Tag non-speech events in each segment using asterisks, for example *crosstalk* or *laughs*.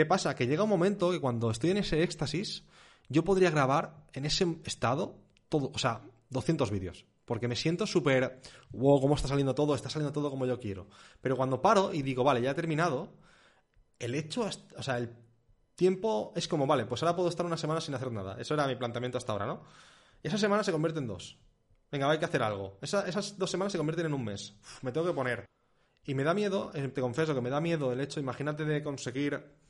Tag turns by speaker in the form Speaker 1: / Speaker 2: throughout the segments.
Speaker 1: ¿Qué pasa? Que llega un momento que cuando estoy en ese éxtasis, yo podría grabar en ese estado todo, o sea, 200 vídeos. Porque me siento súper, wow, cómo está saliendo todo, está saliendo todo como yo quiero. Pero cuando paro y digo, vale, ya he terminado, el hecho, o sea, el tiempo es como, vale, pues ahora puedo estar una semana sin hacer nada. Eso era mi planteamiento hasta ahora, ¿no? Y esa semana se convierte en dos. Venga, hay que hacer algo. esas dos semanas se convierten en un mes. me tengo que poner. Y me da miedo, eh, te confieso que me da miedo el hecho, imagínate de conseguir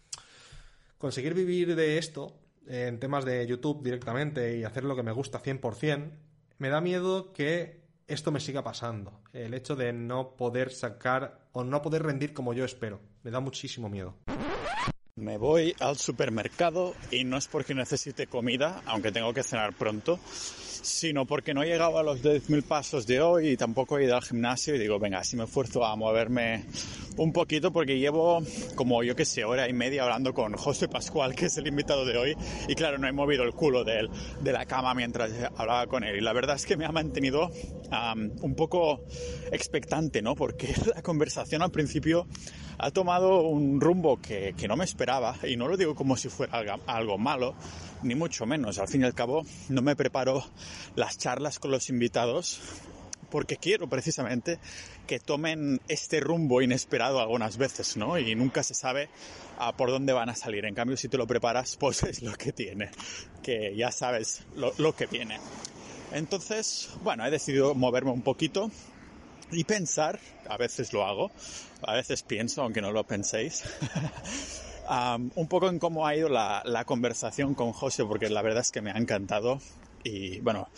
Speaker 1: conseguir vivir de esto en temas de YouTube directamente y hacer lo que me gusta 100%, me da miedo que esto me siga pasando. El hecho de no poder sacar o no poder rendir como yo espero. Me da muchísimo miedo.
Speaker 2: Me voy al supermercado y no es porque necesite comida, aunque tengo que cenar pronto, sino porque no he llegado a los 10.000 pasos de hoy y tampoco he ido al gimnasio y digo, venga, si me esfuerzo a moverme un poquito porque llevo como yo que sé, hora y media hablando con José Pascual, que es el invitado de hoy, y claro, no he movido el culo de, él, de la cama mientras hablaba con él. Y la verdad es que me ha mantenido un poco expectante, ¿no? Porque *laughs* la conversación al principio ha tomado un rumbo que, que no me esperaba, y no lo digo como si fuera algo, malo, ni mucho menos. Al fin y al cabo, no me preparo las charlas con los invitados porque quiero precisamente que tomen este rumbo inesperado algunas veces, ¿no? Y nunca se sabe por dónde van a salir. En cambio, si te lo preparas, pues es lo que tiene, que ya sabes lo, lo que viene. Entonces, bueno, he decidido moverme un poquito y pensar, a veces lo hago, a veces pienso, aunque no lo penséis, *laughs* un poco en cómo ha ido la, conversación con José, porque la verdad es que me ha encantado. Y bueno,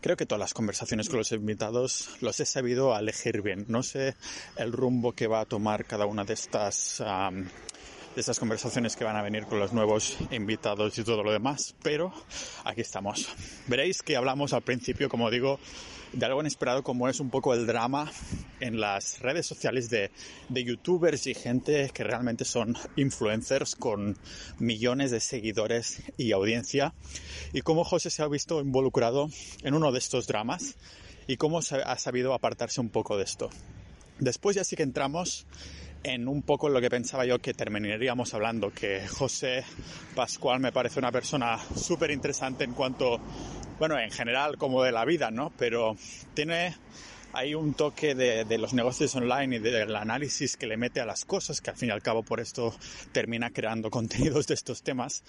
Speaker 2: creo que todas las conversaciones con los invitados los he sabido elegir bien. No sé el rumbo que va a tomar cada una de estas, de estas conversaciones que van a venir con los nuevos invitados y todo lo demás, pero aquí estamos. Veréis que hablamos al principio, como digo, de algo inesperado como es un poco el drama en las redes sociales de, de, youtubers y gente que realmente son influencers con millones de seguidores y audiencia y cómo José se ha visto involucrado en uno de estos dramas y cómo ha sabido apartarse un poco de esto. Después ya sí que entramos en un poco lo que pensaba yo que terminaríamos hablando, que José Pascual me parece una persona súper interesante en cuanto bueno, en general como de la vida, ¿no? Pero tiene hay un toque de, de, los negocios online y del análisis que le mete a las cosas, que al fin y al cabo por esto termina creando *laughs* contenidos de estos temas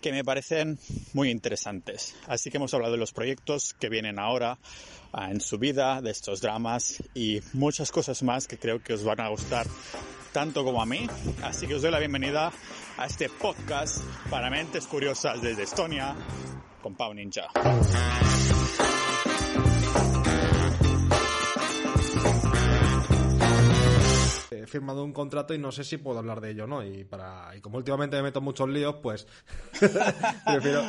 Speaker 2: que me parecen muy interesantes. Así que hemos hablado de los proyectos que vienen ahora ah, en su vida, de estos dramas y muchas cosas más que creo que os van a gustar tanto como a mí. Así que os doy la bienvenida a este podcast para mentes curiosas desde Estonia con Pau Ninja.
Speaker 1: He firmado un contrato y no sé si puedo hablar de ello, ¿no? Y para y como últimamente me meto muchos líos, pues *laughs* prefiero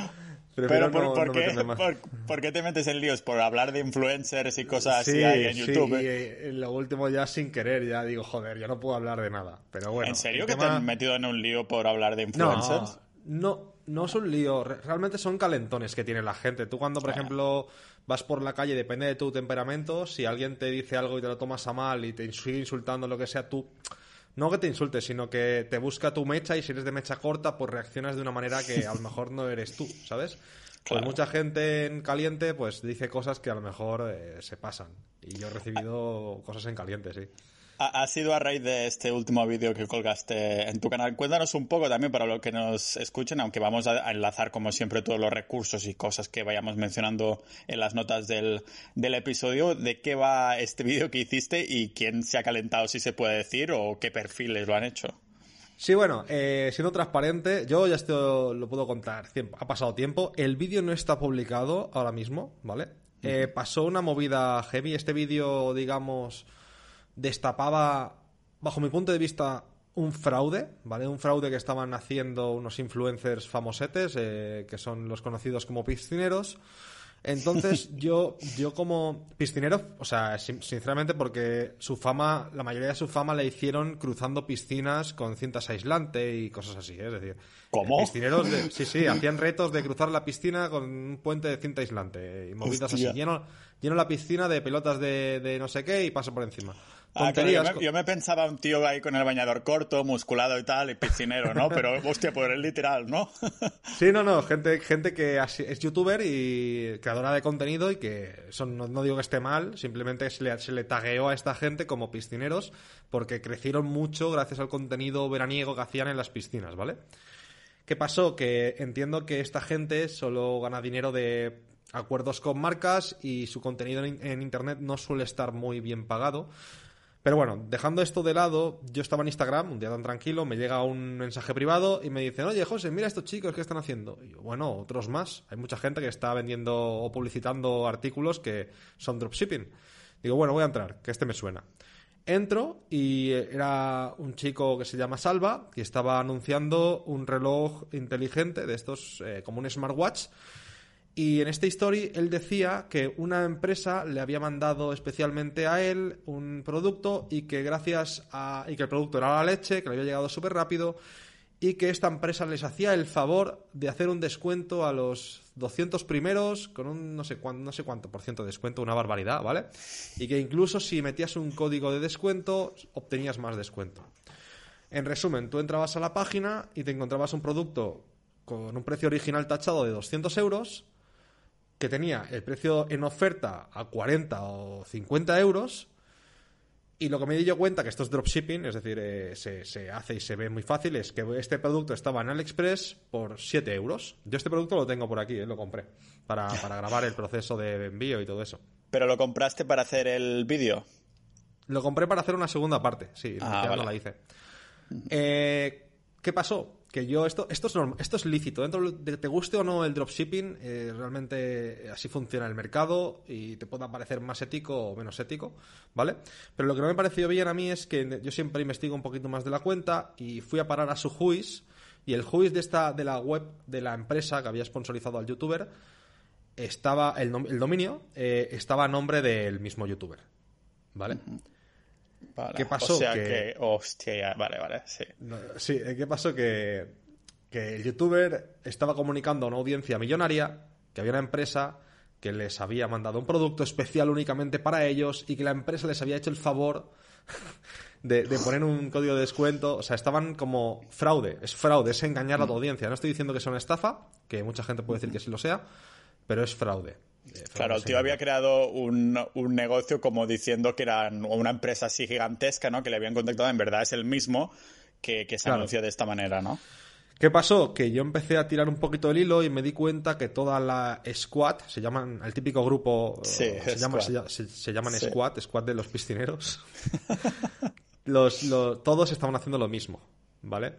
Speaker 2: pero por, qué, te metes en líos? ¿Por hablar de influencers y cosas así en YouTube?
Speaker 1: Sí, y lo último ya sin querer, ya digo, joder, ya no puedo hablar de nada. Pero bueno.
Speaker 2: ¿En serio que te has metido en un lío por hablar de influencers?
Speaker 1: No, no, es un lío. Realmente son calentones que tiene la gente. Tú cuando, por ejemplo, vas por la calle, depende de tu temperamento, si alguien te dice algo y te lo tomas a mal y te sigue insultando, lo que sea, tú no que te insultes, sino que te busca tu mecha y si eres de mecha corta, pues reaccionas de una manera que a lo *laughs* mejor no eres tú, ¿sabes? Pues mucha gente en caliente pues dice cosas que a lo mejor eh, se pasan. Y yo he recibido cosas en caliente, sí
Speaker 2: ha, sido a raíz de este último vídeo que colgaste en tu canal. Cuéntanos un poco también para los que nos escuchen, aunque vamos a, enlazar como siempre todos los recursos y cosas que vayamos mencionando en las notas del, episodio, de qué va este vídeo que hiciste y quién se ha calentado, si se puede decir, o qué perfiles lo han hecho.
Speaker 1: Sí, bueno, eh, siendo transparente, yo ya esto lo puedo contar. Ha pasado tiempo. El vídeo no está publicado ahora mismo, ¿vale? Eh, pasó una movida heavy. Este vídeo, digamos, destapaba, bajo mi punto de vista, un fraude, ¿vale? Un fraude que estaban haciendo unos influencers famosetes, eh, que son los conocidos como piscineros. Entonces, *laughs* yo, yo como piscinero, o sea, sinceramente, porque su fama, la mayoría de su fama la hicieron cruzando piscinas con cintas aislante y cosas así, ¿eh? es decir.
Speaker 2: ¿Cómo?
Speaker 1: Piscineros, sí, sí, *laughs* hacían retos de cruzar la piscina con un puente de cinta aislante y movidas así. Lleno, lleno la piscina de pelotas de, de no sé qué y paso por encima.
Speaker 2: Ah, yo, me, pensaba un tío ahí con el bañador corto, musculado y tal, y piscinero, ¿no? Pero, *laughs* hostia, pues es literal, ¿no? *laughs*
Speaker 1: sí, no, no, gente, gente que es youtuber y creadora de contenido y que son, no, digo que esté mal, simplemente se le, se le tagueó a esta gente como piscineros porque crecieron mucho gracias al contenido veraniego que hacían en las piscinas, ¿vale? ¿Qué pasó? Que entiendo que esta gente solo gana dinero de acuerdos con marcas y su contenido en Internet no suele estar muy bien pagado. Pero bueno, dejando esto de lado, yo estaba en Instagram un día tan tranquilo, me llega un mensaje privado y me dicen, oye José, mira estos chicos que están haciendo. Y yo, bueno, otros más. Hay mucha gente que está vendiendo o publicitando artículos que son dropshipping. Digo, bueno, voy a entrar, que este me suena. Entro y era un chico que se llama Salva, que estaba anunciando un reloj inteligente de estos, eh, como un smartwatch, y en esta historia él decía que una empresa le había mandado especialmente a él un producto y que gracias a. y que el producto era la leche, que le había llegado súper rápido y que esta empresa les hacía el favor de hacer un descuento a los 200 primeros con un no sé cuánto, no sé cuánto por ciento de descuento, una barbaridad, ¿vale? Y que incluso si metías un código de descuento obtenías más descuento. En resumen, tú entrabas a la página y te encontrabas un producto con un precio original tachado de 200 euros que tenía el precio en oferta a 40 o 50 euros. Y lo que me di yo cuenta, que esto es dropshipping, es decir, eh, se, hace y se ve muy fácil, es que este producto estaba en AliExpress por 7 euros. Yo este producto lo tengo por aquí, eh, lo compré, para, grabar el proceso de envío y todo eso.
Speaker 2: ¿Pero lo compraste para hacer el vídeo?
Speaker 1: Lo compré para hacer una segunda parte, sí, ah, ya no la hice. Eh, ¿Qué pasó? Que yo esto esto es esto es lícito. Dentro de te guste o no el dropshipping eh, realmente así funciona el mercado y te pueda parecer más ético o menos ético vale pero lo que no me pareció bien a mí es que yo siempre investigo un poquito más de la cuenta y fui a parar a su juiz y el juiz de esta de la web de la empresa que había sponsorizado al youtuber estaba el, el dominio eh, estaba a nombre del mismo youtuber vale
Speaker 2: ¿Qué pasó? O sea que... hostia, vale, vale, sí.
Speaker 1: sí, eh, ¿qué pasó? Que, que el youtuber estaba comunicando a una audiencia millonaria que había una empresa que les había mandado un producto especial únicamente para ellos y que la empresa les había hecho el favor *laughs* de, poner un código de descuento. O sea, estaban como fraude. Es fraude, es engañar a tu mm. audiencia. No estoy diciendo que sea una estafa, que mucha gente puede decir que sí lo sea, pero es fraude.
Speaker 2: Claro, el tío había creado un, negocio como diciendo que era una empresa así gigantesca, ¿no? Que le habían contactado, en verdad es el mismo que, se anuncia de esta manera, ¿no?
Speaker 1: ¿Qué pasó? Que yo empecé a tirar un poquito el hilo y me di cuenta que toda la squad, se llaman, el típico grupo, se, se, llaman squad, squad de los piscineros, *laughs* los, todos estaban haciendo lo mismo, ¿vale?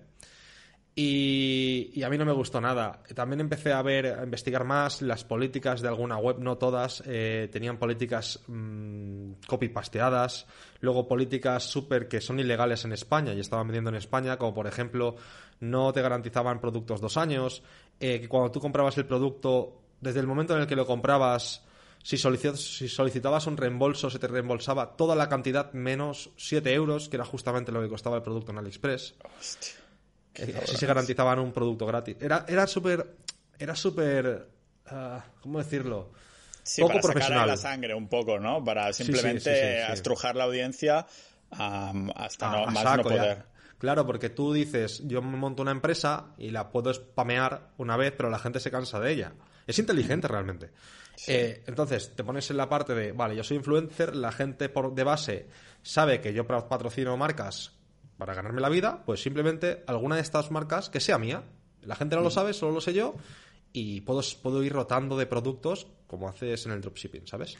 Speaker 1: Y, a mí no me gustó nada. También empecé a ver, a investigar más las políticas de alguna web, no todas, eh, tenían políticas mmm, copy-pasteadas, luego políticas súper que son ilegales en España y estaban vendiendo en España, como por ejemplo no te garantizaban productos dos años, eh, que cuando tú comprabas el producto, desde el momento en el que lo comprabas, si, si, solicitabas un reembolso, se te reembolsaba toda la cantidad menos 7 euros, que era justamente lo que costaba el producto en AliExpress. Hostia. Así se garantizaban un producto gratis. Era, era súper. Era súper. Ah, ¿Cómo decirlo?
Speaker 2: Sí, poco para profesional. la sangre un poco, ¿no? Para simplemente estrujar la audiencia hasta no, más no poder.
Speaker 1: Claro, porque tú dices, yo me monto una empresa y la puedo spamear una vez, pero la gente se cansa de ella. Es inteligente realmente. Eh, entonces, te pones en la parte de, vale, yo soy influencer, la gente por de base sabe que yo patrocino marcas para ganarme la vida, pues simplemente alguna de estas marcas que sea mía. La gente no lo mm. sabe, solo lo sé yo y puedo, puedo ir rotando de productos como haces en el dropshipping, ¿sabes?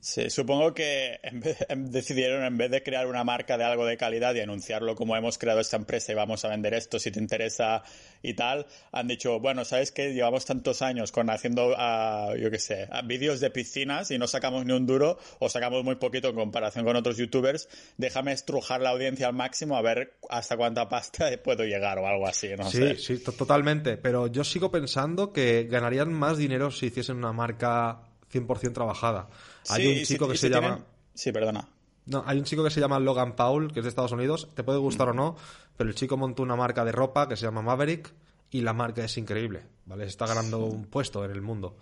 Speaker 2: Sí, supongo que *laughs* decidieron en vez de crear una marca de algo de calidad y anunciarlo como hemos creado esta empresa y vamos a vender esto si te interesa y tal, han dicho, bueno, ¿sabes qué? Llevamos tantos años con haciendo, ah, yo qué sé, ah, vídeos de piscinas y no sacamos ni un duro o sacamos muy poquito en comparación con otros youtubers, déjame estrujar la audiencia al máximo a ver hasta cuánta *laughs* pasta puedo llegar o algo así, no
Speaker 1: sí, Sí, totalmente, pero yo sigo pensando que ganarían más dinero si hiciesen una marca 100% trabajada. Hay un chico que se llama...
Speaker 2: Sí, perdona.
Speaker 1: No, hay un chico que se llama Logan Paul, que es de Estados Unidos. Te puede gustar o no, pero el chico montó una marca de ropa que se llama Maverick y la marca es increíble, ¿vale? Está ganando un puesto en el mundo.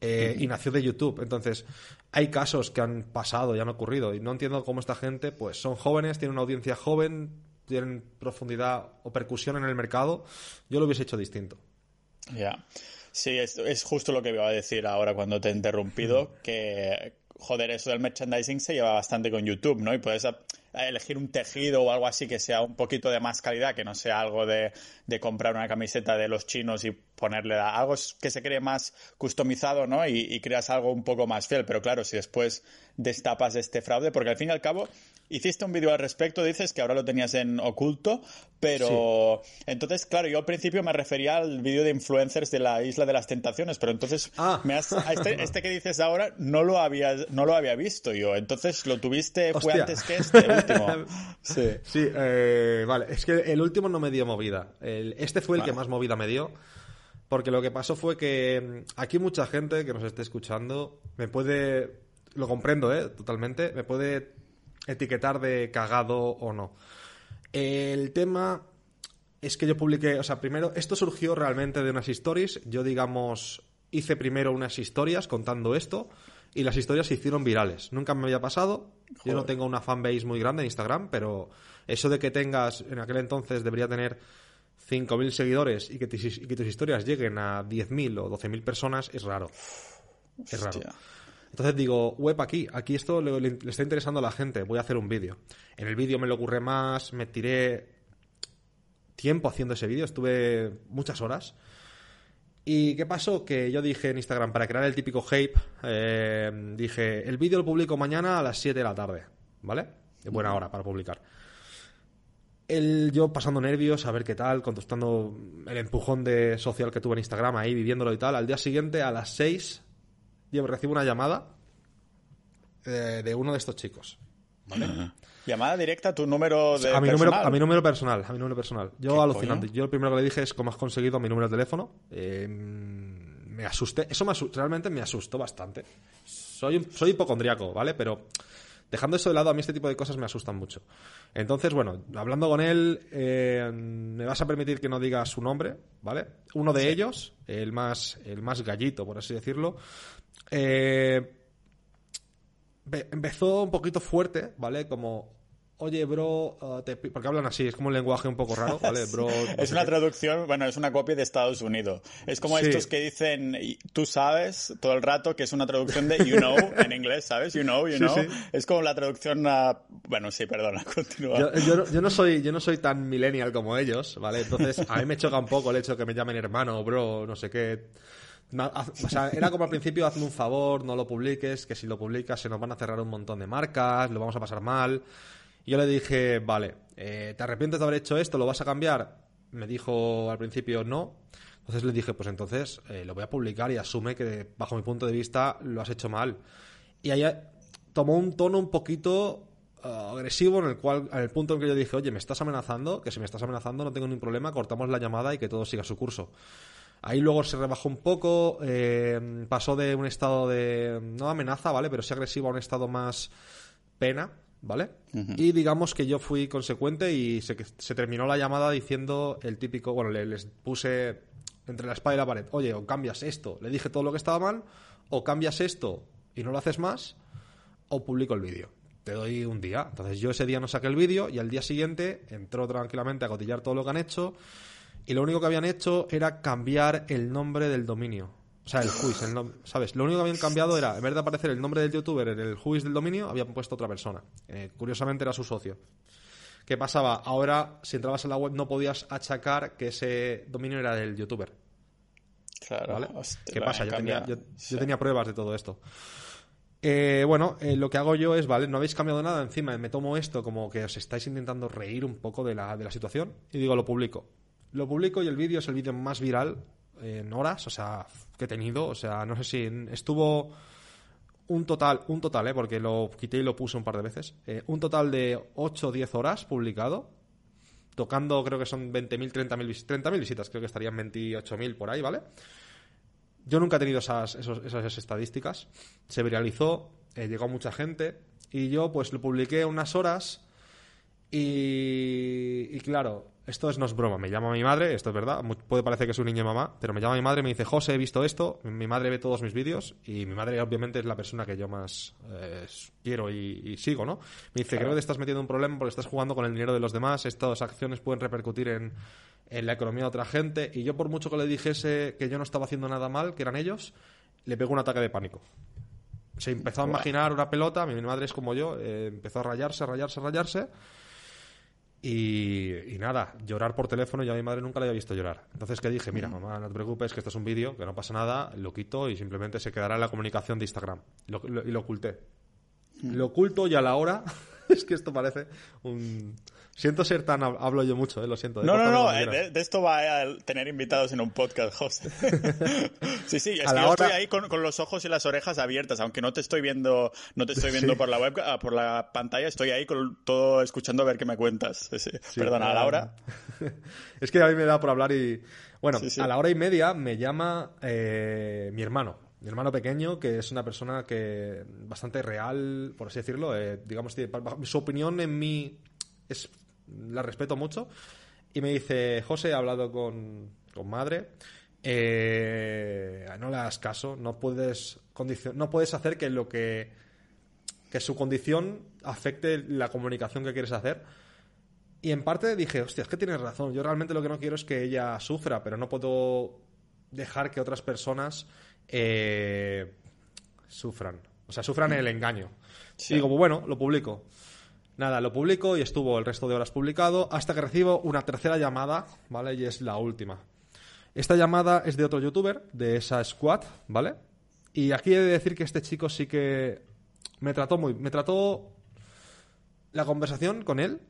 Speaker 1: eh, y nació de YouTube. Entonces, hay casos que han pasado y han ocurrido y no entiendo cómo esta gente, pues son jóvenes, tienen una audiencia joven, tienen profundidad o percusión en el mercado. Yo lo hubiese hecho distinto.
Speaker 2: Ya. Sí, es, es, justo lo que iba a decir ahora cuando te he interrumpido, que, joder, eso del merchandising se lleva bastante con YouTube, ¿no? Y puedes elegir un tejido o algo así que sea un poquito de más calidad, que no sea algo de, de comprar una camiseta de los chinos y ponerle algo que se cree más customizado, ¿no? Y, y, creas algo un poco más fiel. Pero claro, si después destapas este fraude, porque al fin y al cabo hiciste un vídeo al respecto, dices que ahora lo tenías en oculto, pero entonces, claro, yo al principio me refería al vídeo de influencers de la Isla de las Tentaciones, pero entonces
Speaker 1: ah.
Speaker 2: me has, este, este, que dices ahora no lo había, no lo había visto yo, entonces lo tuviste, fue antes que este último. *laughs*
Speaker 1: Sí, sí eh, vale, es que el último no me dio movida, el, este fue el
Speaker 2: Vale.
Speaker 1: que más movida me dio. Porque lo que pasó fue que mm, aquí mucha gente que nos esté escuchando me puede, lo comprendo, ¿eh? Totalmente, me puede etiquetar de cagado o no. El tema es que yo publiqué, o sea, primero, esto surgió realmente de unas stories. Yo, digamos, hice primero unas historias contando esto y las historias se hicieron virales. Nunca me había pasado. Yo no
Speaker 2: Joder.
Speaker 1: tengo una fanbase muy grande en Instagram, pero eso de que tengas, en aquel entonces debería tener 5.000 seguidores y que, tus, y que tus historias lleguen a 10.000 o 12.000 personas es raro. Es raro. Entonces digo, web aquí, aquí esto le, le- le está interesando a la gente, voy a hacer un vídeo. En el vídeo me lo ocurre más, me tiré tiempo haciendo ese vídeo, estuve muchas horas. ¿Y qué pasó? Que yo dije en Instagram, para crear el típico hype, eh, dije, el vídeo lo publico mañana a las 7 de la tarde, ¿vale? De buena hora para publicar. El, yo pasando nervios, a ver qué tal, contestando el empujón de social que tuve en Instagram, ahí viviéndolo y tal. Al día siguiente, a las 6, yo recibo una llamada eh, de uno de estos chicos.
Speaker 2: Llamada directa a tu número de
Speaker 1: a mi, número,
Speaker 2: personal.
Speaker 1: a mi número personal, a mi número personal. Yo
Speaker 2: ¿Qué
Speaker 1: alucinante.
Speaker 2: coño?
Speaker 1: Yo lo primero que le dije es cómo has conseguido mi número de teléfono. Eh, me asusté. Eso me asu- realmente me asustó bastante. Soy, un- soy hipocondriaco, ¿vale? Pero dejando eso de lado, a mí este tipo de cosas me asustan mucho. Entonces, bueno, hablando con él, eh, me vas a permitir que no diga su nombre, ¿vale? Uno de ellos, el más, el más gallito, por así decirlo, eh, empezó un poquito fuerte, ¿vale? Como, oye, bro, uh, te pi-", porque hablan así, es como un lenguaje un poco raro, ¿vale? Bro, *laughs* no
Speaker 2: Es una traducción, bueno, es una copia de Estados Unidos. Es como
Speaker 1: Sí.
Speaker 2: estos que dicen, tú sabes, todo el rato, que es una traducción de you know en inglés, ¿sabes? You know, you
Speaker 1: Sí,
Speaker 2: know.
Speaker 1: sí.
Speaker 2: Es como la traducción a... Bueno, sí, perdona, *laughs* continúa.
Speaker 1: Yo, yo no- yo no soy, yo no soy tan millennial como ellos, ¿vale? Entonces, a mí me choca un poco el hecho de que me llamen hermano, bro, no sé qué. O sea, era como al principio, hazme un favor, no lo publiques, que si lo publicas se nos van a cerrar un montón de marcas, lo vamos a pasar mal. Yo le dije, vale, eh, ¿te arrepientes de haber hecho esto? ¿Lo vas a cambiar? Me dijo al principio no. Entonces le dije, pues entonces eh, lo voy a publicar y asume que bajo mi punto de vista lo has hecho mal. Y ahí eh, tomó un tono un poquito eh, agresivo en el cual, en el punto en que yo dije, oye, me estás amenazando, que si me estás amenazando no tengo ningún problema, cortamos la llamada y que todo siga su curso. Ahí luego se rebajó un poco, eh, pasó de un estado de, no amenaza, ¿vale? Pero sí agresivo a un estado más pena, ¿vale? Y digamos que yo fui consecuente y se, se terminó la llamada diciendo el típico, bueno, le- les puse entre la espada y la pared, oye, o cambias esto, le dije todo lo que estaba mal, o cambias esto y no lo haces más, o publico el vídeo. Te doy un día. Entonces yo ese día no saqué el vídeo y al día siguiente entró tranquilamente a cotillar todo lo que han hecho y lo único que habían hecho era cambiar el nombre del dominio. O sea, el juiz, el nom- ¿sabes? Lo único que habían cambiado era, en vez de aparecer el nombre del youtuber en el juiz del dominio, habían puesto otra persona. Eh, curiosamente era su socio. ¿Qué pasaba? Ahora, si entrabas en la web, no podías achacar que ese dominio era del youtuber.
Speaker 2: Claro.
Speaker 1: ¿Vale?
Speaker 2: hostia,
Speaker 1: ¿Qué pasa? Yo
Speaker 2: cambia.
Speaker 1: tenía, yo, yo
Speaker 2: Sí.
Speaker 1: tenía pruebas de todo esto. Eh, bueno, eh, lo que hago yo es, vale, no habéis cambiado nada, encima me tomo esto como que os estáis intentando reír un poco de la, de la situación y digo, lo publico. Lo publico y el vídeo es el vídeo más viral en horas, o sea, que he tenido, o sea, no sé si estuvo un total, un total, ¿eh? porque lo quité y lo puse un par de veces, eh, un total de 8 o 10 horas publicado, tocando creo que son 20.000, 30.000 vis- 30.000 visitas, creo que estarían 28.000 por ahí, ¿vale? Yo nunca he tenido esas, esas estadísticas. Se viralizó, eh, llegó mucha gente y yo pues lo publiqué unas horas y, y claro, esto es, no es broma, me llama mi madre, esto es verdad, puede parecer que es un niño de mamá, pero me llama mi madre y me dice, José, he visto esto, mi madre ve todos mis vídeos y mi madre obviamente es la persona que yo más eh, quiero y, sigo, ¿no? Me dice, creo que te estás metiendo en un problema porque estás jugando con el dinero de los demás, estas acciones pueden repercutir en, en la economía de otra gente y yo por mucho que le dijese que yo no estaba haciendo nada mal, que eran ellos, le pegó un ataque de pánico. Se empezó a imaginar una pelota, mi madre es como yo, eh, empezó a rayarse, a rayarse, a rayarse y, nada, llorar por teléfono, yo a mi madre nunca la había visto llorar. Entonces, ¿qué dije? Mira, mamá, no te preocupes, que esto es un vídeo, que no pasa nada, lo quito y simplemente se quedará en la comunicación de Instagram. y lo oculté. Lo oculto y a la hora *laughs* es que esto parece un... Siento ser tan... Hablo yo mucho, ¿eh? lo siento.
Speaker 2: No, no, no, eh, de, esto va a tener invitados en un podcast, José. *laughs* sí, sí, es que yo estoy ahí con, los ojos y las orejas abiertas, aunque no te estoy viendo, no te estoy viendo por la web, ah, por la pantalla, estoy ahí con todo escuchando a ver qué me cuentas. Sí, Perdona, a la hora. *laughs*
Speaker 1: es que a mí me da por hablar y... Bueno, a la hora y media me llama eh, mi hermano, mi hermano pequeño, que es una persona que bastante real, por así decirlo, eh, digamos, su opinión en mí es, la respeto mucho, y me dice, José, he hablado con, con madre, eh, no le hagas caso, no puedes, no puedes hacer que lo que, que su condición afecte la comunicación que quieres hacer. Y en parte dije, hostia, es que tienes razón. Yo realmente lo que no quiero es que ella sufra, pero no puedo dejar que otras personas eh, sufran. O sea, sufran el engaño. Y digo, bueno, lo publico. Nada, lo publico y estuvo el resto de horas publicado hasta que recibo una tercera llamada, ¿vale? Y es la última. Esta llamada es de otro youtuber, de esa squad, ¿vale? Y aquí he de decir que este chico sí que me trató muy... Me trató... La conversación con él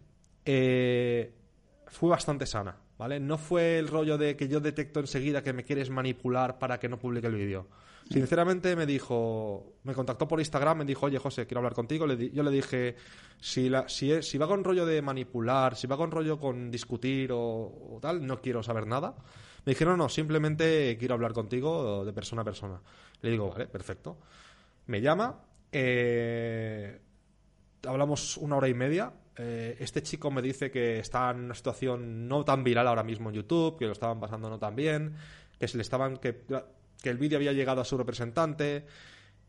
Speaker 1: eh, fue bastante sana. No fue el rollo de que yo detecto enseguida que me quieres manipular para que no publique el vídeo. Sinceramente me dijo, me contactó por Instagram, me dijo, oye José, quiero hablar contigo. yo le dije, si, va con rollo de manipular, si va con rollo con discutir o, tal, no quiero saber nada. Me dijeron, no, no, simplemente quiero hablar contigo de persona a persona. Le digo, vale, perfecto. Me llama, eh, hablamos una hora y media, eh, este chico me dice que está en una situación no tan viral ahora mismo en YouTube, que lo estaban pasando no tan bien, que se le estaban que, que el vídeo había llegado a su representante,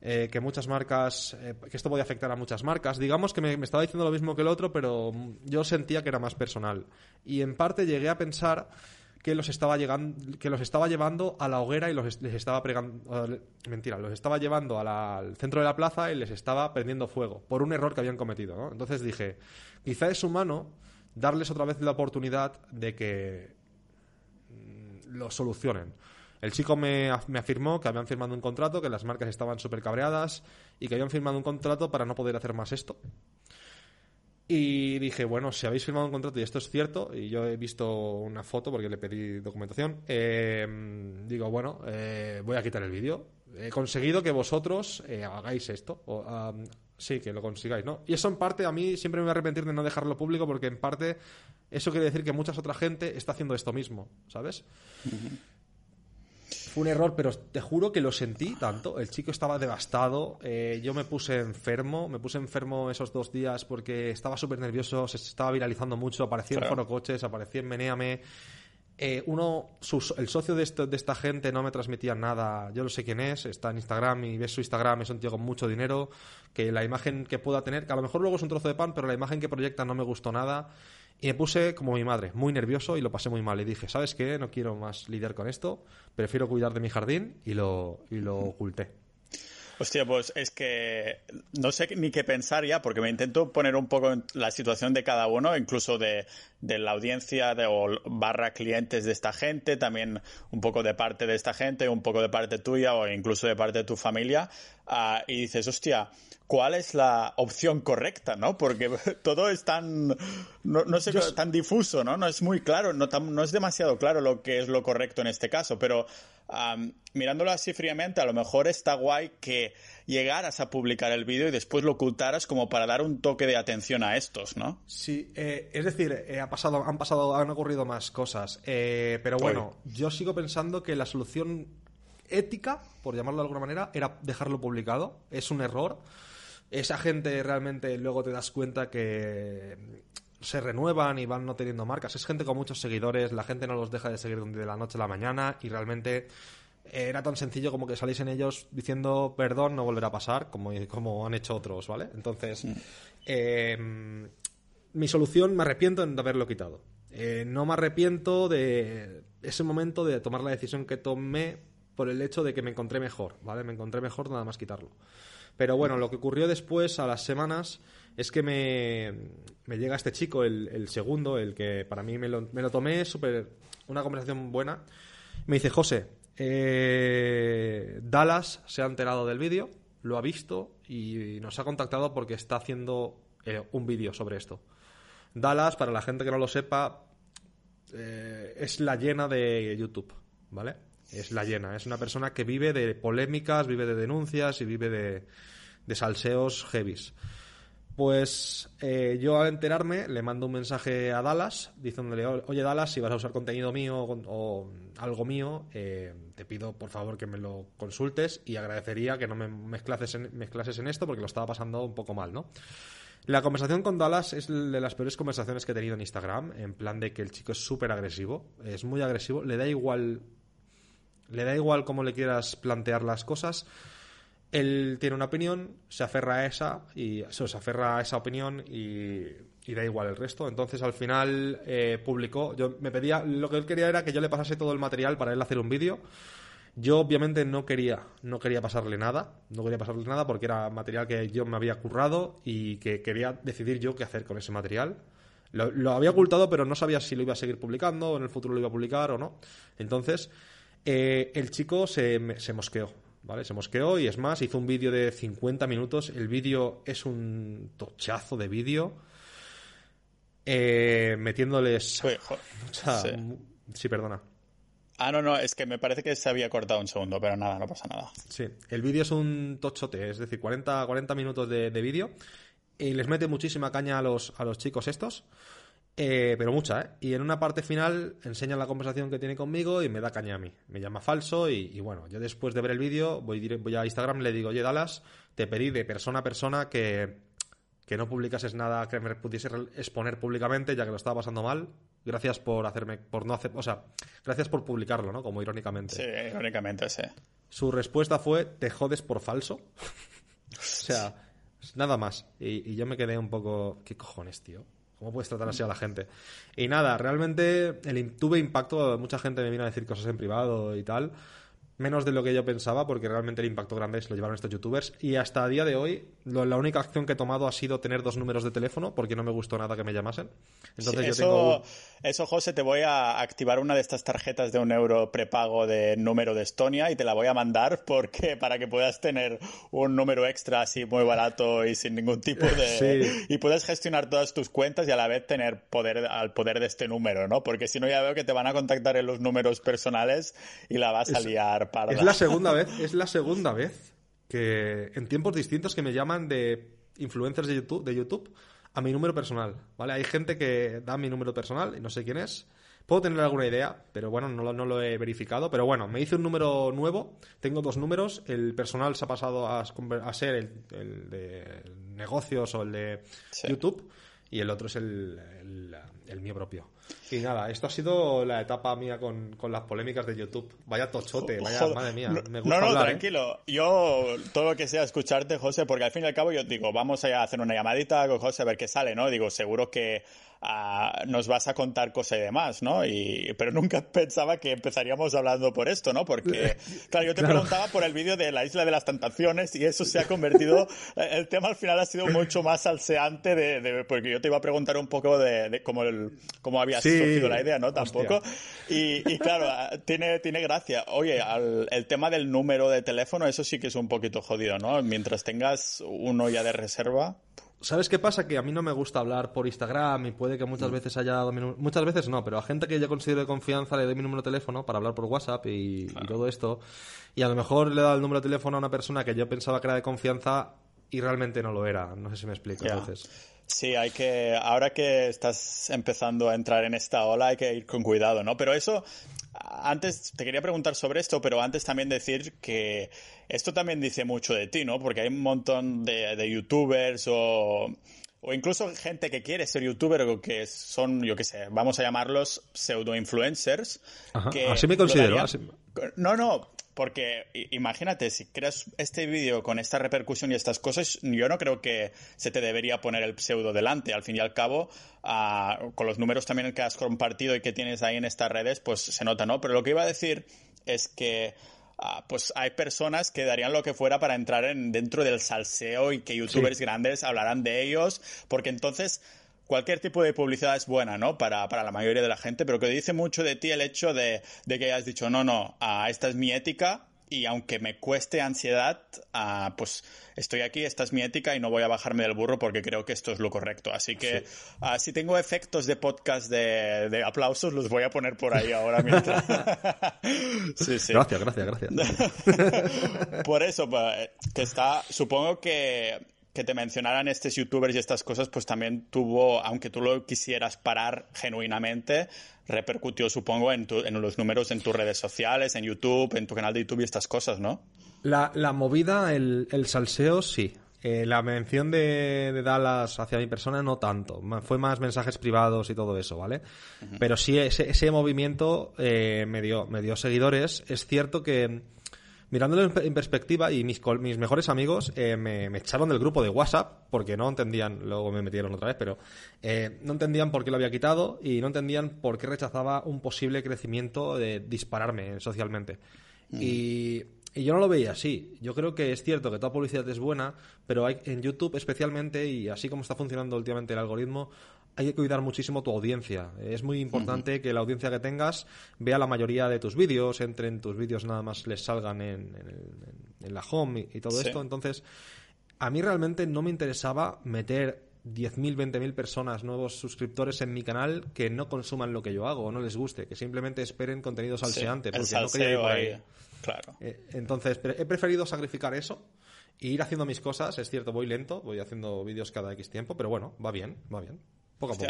Speaker 1: eh, que muchas marcas, eh, que esto podía afectar a muchas marcas. Digamos que me, estaba diciendo lo mismo que el otro, pero yo sentía que era más personal. Y en parte llegué a pensar que los estaba llegando, que los estaba llevando a la hoguera y los les estaba pregando, mentira, los estaba llevando al centro de la plaza y les estaba prendiendo fuego por un error que habían cometido, Entonces dije, quizá es humano darles otra vez la oportunidad de que mm, lo solucionen. El chico me, me, afirmó que habían firmado un contrato, que las marcas estaban súper cabreadas y que habían firmado un contrato para no poder hacer más esto. Y dije, bueno, si habéis firmado un contrato y esto es cierto, y yo he visto una foto porque le pedí documentación, eh, digo, bueno, eh, voy a quitar el vídeo. He conseguido que vosotros eh, hagáis esto. O, sí, que lo consigáis, ¿no? Y eso en parte a mí siempre me voy a arrepentir de no dejarlo público porque en parte eso quiere decir que mucha otra gente está haciendo esto mismo, ¿sabes? Fue un error, pero te juro que lo sentí tanto. El chico estaba devastado. Eh, yo me puse enfermo. Me puse enfermo esos dos días porque estaba súper nervioso. Se estaba viralizando mucho. Aparecía en Foro Coches, aparecía en Meneame. Eh, uno, el socio de, de, esta gente no me transmitía nada. Yo no sé quién es, está en Instagram y ves su Instagram, es un tío con mucho dinero. Que la imagen que pueda tener, que a lo mejor luego es un trozo de pan, pero la imagen que proyecta no me gustó nada. Y me puse como mi madre, muy nervioso y lo pasé muy mal. Y dije, ¿sabes qué? No quiero más lidiar con esto, prefiero cuidar de mi jardín y lo, y lo oculté.
Speaker 2: Hostia, pues es que no sé ni qué pensar ya, porque me intento poner un poco en la situación de cada uno, incluso de, de la audiencia de, o barra clientes de esta gente, también un poco de parte de esta gente, un poco de parte tuya o incluso de parte de tu familia. Uh, y dices, hostia, ¿cuál es la opción correcta, no? Porque *laughs* todo es tan, no, no sé, tan difuso, ¿no? No es muy claro, no, no es demasiado claro lo que es lo correcto en este caso, pero mirándolo así fríamente, a lo mejor está guay que llegaras a publicar el vídeo y después lo ocultaras como para dar un toque de atención a estos, ¿no?
Speaker 1: Sí, eh, es decir, eh, ha pasado, han pasado, han ocurrido más cosas, eh, pero bueno, yo sigo pensando que la solución ética, por llamarlo de alguna manera, era dejarlo publicado. Es un error. Esa gente realmente luego te das cuenta que se renuevan y van no teniendo marcas. Es gente con muchos seguidores, la gente no los deja de seguir de la noche a la mañana y realmente era tan sencillo como que saliesen ellos diciendo perdón, no volverá a pasar, como, como han hecho otros, ¿vale? Entonces, mm. eh, mi solución, me arrepiento de haberlo quitado. Eh, no me arrepiento de ese momento de tomar la decisión que tomé por el hecho de que me encontré mejor, ¿vale? Me encontré mejor nada más quitarlo. Pero bueno, lo que ocurrió después, a las semanas, es que me, llega este chico, el, segundo, el que para mí me lo, me lo tomé súper. Una conversación buena. Me dice, José, eh, Dallas se ha enterado del vídeo, lo ha visto y nos ha contactado porque está haciendo eh, un vídeo sobre esto. Dallas, para la gente que no lo sepa, eh, es la llena de YouTube, ¿vale? Es la llena. Es una persona que vive de polémicas, vive de denuncias y vive de, de salseos heavies. Pues eh, yo al enterarme le mando un mensaje a Dallas diciéndole, oye Dallas, si vas a usar contenido mío o, algo mío, eh, te pido por favor que me lo consultes y agradecería que no me mezclases en, mezclases en esto porque lo estaba pasando un poco mal, ¿no? La conversación con Dallas es de las peores conversaciones que he tenido en Instagram, en plan de que el chico es súper agresivo, es muy agresivo, le da igual, le da igual cómo le quieras plantear las cosas él tiene una opinión, se aferra a esa y se aferra a esa opinión y, da igual el resto. Entonces al final eh, publicó, yo me pedía, lo que él quería era que yo le pasase todo el material para él hacer un vídeo. Yo obviamente no quería, no quería pasarle nada, no quería pasarle nada porque era material que yo me había currado y que quería decidir yo qué hacer con ese material. Lo, había ocultado, pero no sabía si lo iba a seguir publicando, o en el futuro lo iba a publicar o no. Entonces, eh, el chico se, se mosqueó ¿vale? Se mosqueó y es más, hizo un vídeo de 50 minutos. El vídeo es un tochazo de vídeo. Eh, metiéndoles *laughs* mucha... Sí. perdona.
Speaker 2: Ah, no, no, es que me parece que se había cortado un segundo, pero nada, no pasa nada.
Speaker 1: Sí, el vídeo es un tochote, es decir, 40, 40 minutos de, de vídeo y les mete muchísima caña a los, a los chicos estos. Eh, pero mucha, ¿eh? Y en una parte final enseña la conversación que tiene conmigo y me da caña a mí. Me llama falso y, bueno, yo después de ver el vídeo voy, voy a Instagram y le digo, oye Dallas, te pedí de persona a persona que, que no publicases nada que me pudiese exponer públicamente ya que lo estaba pasando mal. Gracias por hacerme, por no hacer, o sea, gracias por publicarlo, ¿no? Como irónicamente.
Speaker 2: Sí, irónicamente, sí.
Speaker 1: Su respuesta fue, te jodes por falso. *laughs* o sea, nada más. Y, y yo me quedé un poco, ¿qué cojones, tío? ¿Cómo puedes tratar así a la gente? Y nada, realmente tuve impacto, mucha gente me vino a decir cosas en privado y tal, menos de lo que yo pensaba, porque realmente el impacto grande se lo llevaron estos youtubers. Y hasta a día de hoy, la única acción que he tomado ha sido tener dos números de teléfono, porque no me gustó nada que me llamasen.
Speaker 2: Entonces eso, yo tengo. Eso, José, te voy a activar una de estas tarjetas de un euro prepago de número de Estonia y te la voy a mandar porque *laughs* para que puedas tener un número extra así muy barato y sin ningún tipo de. Y puedes gestionar todas tus cuentas y a la vez tener poder al poder de este número, ¿no? Porque si no, ya veo que te van a contactar en los números personales y la vas a liar
Speaker 1: es la segunda vez, es la segunda vez que en tiempos distintos que me llaman de influencers de YouTube, de YouTube a mi número personal, ¿vale? Hay gente que da mi número personal y no sé quién es. Puedo tener alguna idea, pero bueno, no lo, no lo he verificado. Pero bueno, me hice un número nuevo. Tengo dos números. El personal se ha pasado a, ser el, de negocios o el de YouTube. Y el otro es el, el mío propio. Y nada, esto ha sido la etapa mía con, las polémicas de YouTube. Vaya tochote, vaya, madre mía. Me gusta
Speaker 2: no,
Speaker 1: no, ¿eh?
Speaker 2: tranquilo. Yo, todo lo que sea escucharte, José, porque al fin y al cabo yo digo, vamos a hacer una llamadita con José a ver qué sale, ¿no? Digo, seguro que nos vas a contar cosas y demás, ¿no? Y, pero nunca *laughs* pensaba que empezaríamos hablando por esto, ¿no? Porque, claro, yo te preguntaba por el vídeo de la Isla de las Tentaciones y eso se ha convertido, *laughs* el tema al final ha sido mucho más salseante de, porque yo te iba a preguntar un poco de, cómo, el, cómo había surgido la idea, ¿no? Tampoco. Y, claro, tiene, tiene gracia. Oye, el tema del número de teléfono, eso sí que es un poquito jodido, ¿no? Mientras tengas uno ya de reserva.
Speaker 1: ¿Sabes qué pasa? Que a mí no me gusta hablar por Instagram y puede que muchas veces haya dado Muchas veces no, pero a gente que yo considero de confianza le doy mi número de teléfono para hablar por WhatsApp y, todo esto. Y a lo mejor le he dado el número de teléfono a una persona que yo pensaba que era de confianza y realmente no lo era. No sé si me explico. Entonces.
Speaker 2: Sí, hay que, ahora que estás empezando a entrar en esta ola, hay que ir con cuidado, ¿no? Pero eso, antes te quería preguntar sobre esto, pero antes también decir que esto también dice mucho de ti, ¿no? Porque hay un montón de, youtubers o, o incluso gente que quiere ser youtuber o que son, yo qué sé, vamos a llamarlos pseudo-influencers.
Speaker 1: Así me considero.
Speaker 2: No, no, porque imagínate, si creas este vídeo con esta repercusión y estas cosas, yo no creo que se te debería poner el pseudo delante. Al fin y al cabo, ah, con los números también que has compartido y que tienes ahí en estas redes, pues se nota, ¿no? Pero lo que iba a decir es que Ah, pues hay personas que darían lo que fuera para entrar en, dentro del salseo y que youtubers grandes hablarán de ellos, porque entonces cualquier tipo de publicidad es buena, ¿no? Para, para, la mayoría de la gente, pero que dice mucho de ti el hecho de, de que hayas dicho, no, no, ah, esta es mi ética y aunque me cueste ansiedad, ah, pues estoy aquí, esta es mi ética y no voy a bajarme del burro porque creo que esto es lo correcto. Así que ah, si tengo efectos de podcast de, aplausos, los voy a poner por ahí ahora mientras. *laughs*
Speaker 1: Gracias, gracias, gracias. *laughs*
Speaker 2: por eso, pues, que está, supongo que que te mencionaran estos youtubers y estas cosas, pues también tuvo, aunque tú lo quisieras parar genuinamente, repercutió, supongo, en, en los números en tus redes sociales, en YouTube, en tu canal de YouTube y estas cosas, ¿no?
Speaker 1: La, movida, el, salseo, sí. Eh, la mención de, Dallas hacia mi persona, no tanto. Fue más mensajes privados y todo eso, ¿vale? Pero sí, ese, ese movimiento eh, me, dio, me dio seguidores. Es cierto que mirándolo en, perspectiva, y mis, mis mejores amigos eh, me, echaron del grupo de WhatsApp porque no entendían, luego me metieron otra vez, pero eh, no entendían por qué lo había quitado y no entendían por qué rechazaba un posible crecimiento de dispararme socialmente. Mm. Y, yo no lo veía así. Yo creo que es cierto que toda publicidad es buena, pero hay, en YouTube especialmente, y así como está funcionando últimamente el algoritmo, hay que cuidar muchísimo tu audiencia. Es muy importante que la audiencia que tengas vea la mayoría de tus vídeos, entre en tus vídeos nada más les salgan en, la home y, todo esto. Entonces, a mí realmente no me interesaba meter 10.000, 20.000 personas, nuevos suscriptores en mi canal que no consuman lo que yo hago o no les guste, que simplemente esperen contenido salseante. porque no quería ir por ahí.
Speaker 2: Claro.
Speaker 1: Eh, entonces, he preferido sacrificar eso e ir haciendo mis cosas. Es cierto, voy lento, voy haciendo vídeos cada X tiempo, pero bueno, va bien, va bien.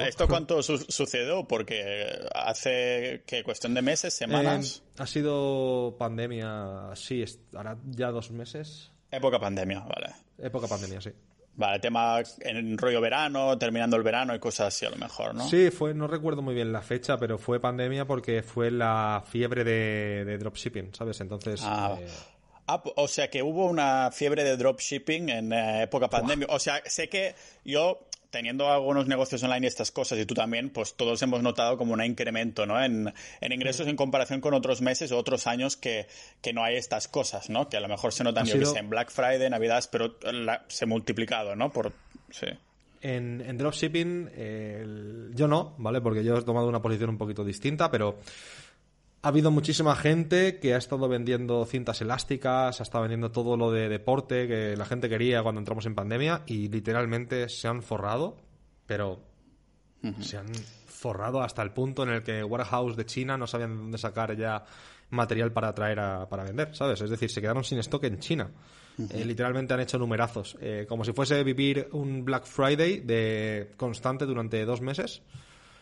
Speaker 2: ¿Esto cuánto sucedió? Porque hace que cuestión de meses, semanas.
Speaker 1: Eh, ha sido pandemia, sí, ahora ya dos meses.
Speaker 2: Época pandemia, vale.
Speaker 1: Época pandemia, sí.
Speaker 2: Vale, tema en rollo verano, terminando el verano y cosas así a lo mejor, ¿no?
Speaker 1: Sí, fue, no recuerdo muy bien la fecha, pero fue pandemia porque fue la fiebre de, dropshipping, ¿sabes? Entonces.
Speaker 2: Ah, eh, ah o sea que hubo una fiebre de dropshipping en eh, época pandemia. O sea, sé que yo teniendo algunos negocios online y estas cosas, y tú también, pues todos hemos notado como un incremento, ¿no? En, ingresos en comparación con otros meses o otros años que, no hay estas cosas, ¿no? Que a lo mejor se notan, yo que en Black Friday, Navidad, pero se ha multiplicado, ¿no? Por, sí.
Speaker 1: En, en dropshipping, yo no, ¿vale? Porque yo he tomado una posición un poquito distinta, pero ha habido muchísima gente que ha estado vendiendo cintas elásticas, ha estado vendiendo todo lo de deporte que la gente quería cuando entramos en pandemia y literalmente se han forrado, pero se han forrado hasta el punto en el que Warehouse de China no sabían dónde sacar ya material para traer a, para vender, ¿sabes? Es decir, se quedaron sin stock en China. Eh, literalmente han hecho numerazos. Eh, como si fuese vivir un Black Friday de constante durante dos meses.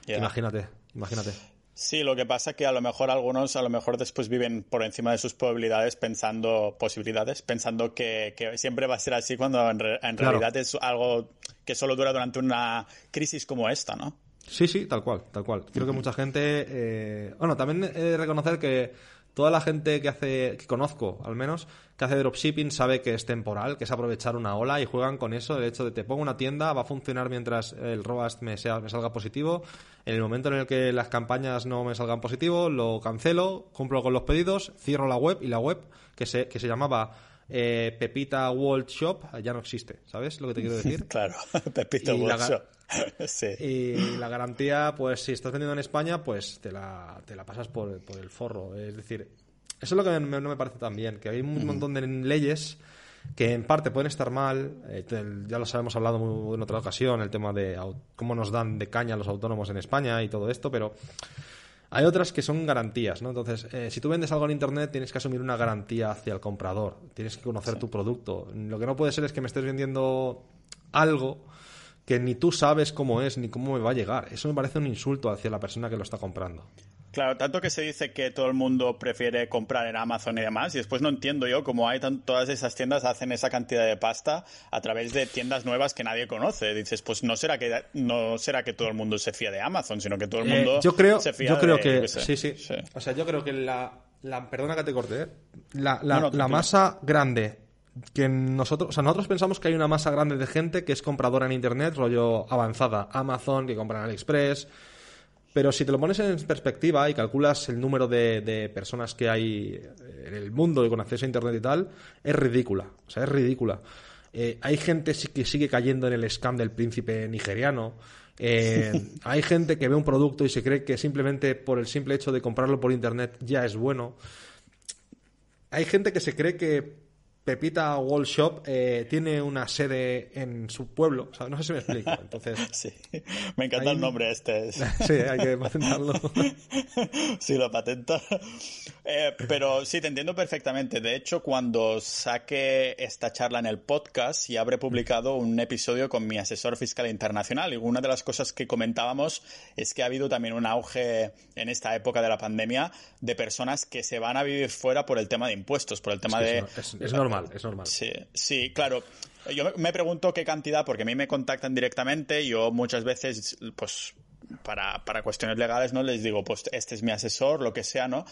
Speaker 1: Imagínate, imagínate.
Speaker 2: Sí, lo que pasa es que a lo mejor algunos, a lo mejor después viven por encima de sus probabilidades pensando, posibilidades, pensando que, siempre va a ser así cuando en, realidad es algo que solo dura durante una crisis como esta, ¿no?
Speaker 1: Sí, sí, tal cual, tal cual. Creo que mucha gente, eh... bueno, también he de reconocer que toda la gente que hace, que conozco al menos, que hace dropshipping sabe que es temporal, que es aprovechar una ola y juegan con eso, el hecho de te pongo una tienda, va a funcionar mientras el ROAS me, sea, me salga positivo, en el momento en el que las campañas no me salgan positivo, lo cancelo, cumplo con los pedidos, cierro la web y la web que se, que se llamaba eh, Pepita World Shop ya no existe, ¿sabes lo que te quiero decir? *laughs*
Speaker 2: claro, *laughs* Pepita World Shop. *laughs*
Speaker 1: Y la garantía, pues si estás vendiendo en España, pues te la, te la pasas por, por el forro. Es decir, eso es lo que no me parece tan bien, que hay un montón de leyes que en parte pueden estar mal, eh, ya los habíamos hablado en otra ocasión, el tema de cómo nos dan de caña los autónomos en España y todo esto, pero hay otras que son garantías, ¿no? Entonces, eh, si tú vendes algo en Internet, tienes que asumir una garantía hacia el comprador, tienes que conocer tu producto. Lo que no puede ser es que me estés vendiendo algo que ni tú sabes cómo es ni cómo me va a llegar. Eso me parece un insulto hacia la persona que lo está comprando.
Speaker 2: Claro, tanto que se dice que todo el mundo prefiere comprar en Amazon y demás, y después no entiendo yo cómo hay todas esas tiendas hacen esa cantidad de pasta a través de tiendas nuevas que nadie conoce. Dices, pues no será que no será que todo el mundo se fía de Amazon, sino que todo el mundo
Speaker 1: Eh, yo creo,
Speaker 2: se fía
Speaker 1: yo creo
Speaker 2: de-
Speaker 1: que
Speaker 2: sé.
Speaker 1: sí, sí, O sea, yo creo que la, la- perdona que te corte, ¿eh? la, la-
Speaker 2: No, no,
Speaker 1: la
Speaker 2: tranquilo.
Speaker 1: masa grande que nosotros, o sea, nosotros pensamos que hay una masa grande de gente que es compradora en internet, rollo avanzada, Amazon, que compran en AliExpress. Pero si te lo pones en perspectiva y calculas el número de, de personas que hay en el mundo y con acceso a internet y tal, es ridícula. O sea, es ridícula. Eh, hay gente que sigue cayendo en el scam del príncipe nigeriano. Eh, *laughs* hay gente que ve un producto y se cree que simplemente por el simple hecho de comprarlo por internet ya es bueno. Hay gente que se cree que Pepita Wall Shop eh, tiene una sede en su pueblo. O sea, no sé si me explico. *laughs* Entonces,
Speaker 2: Sí, me encanta
Speaker 1: Hay-
Speaker 2: el nombre este. *laughs*
Speaker 1: sí, hay que patentarlo. *laughs*
Speaker 2: sí, lo patenta. Eh, pero sí, te entiendo perfectamente. De hecho, cuando saque esta charla en el podcast, ya habré publicado un episodio con mi asesor fiscal internacional. Y una de las cosas que comentábamos es que ha habido también un auge en esta época de la pandemia de personas que se van a vivir fuera por el tema de impuestos, por el tema
Speaker 1: Es,
Speaker 2: de...
Speaker 1: es- es es normal.
Speaker 2: Sí, sí, claro. Yo me- pregunto qué cantidad, porque a mí me contactan directamente, yo muchas veces, pues, para, para cuestiones legales, ¿no? Les digo, pues, este es mi asesor, lo que sea, ¿no?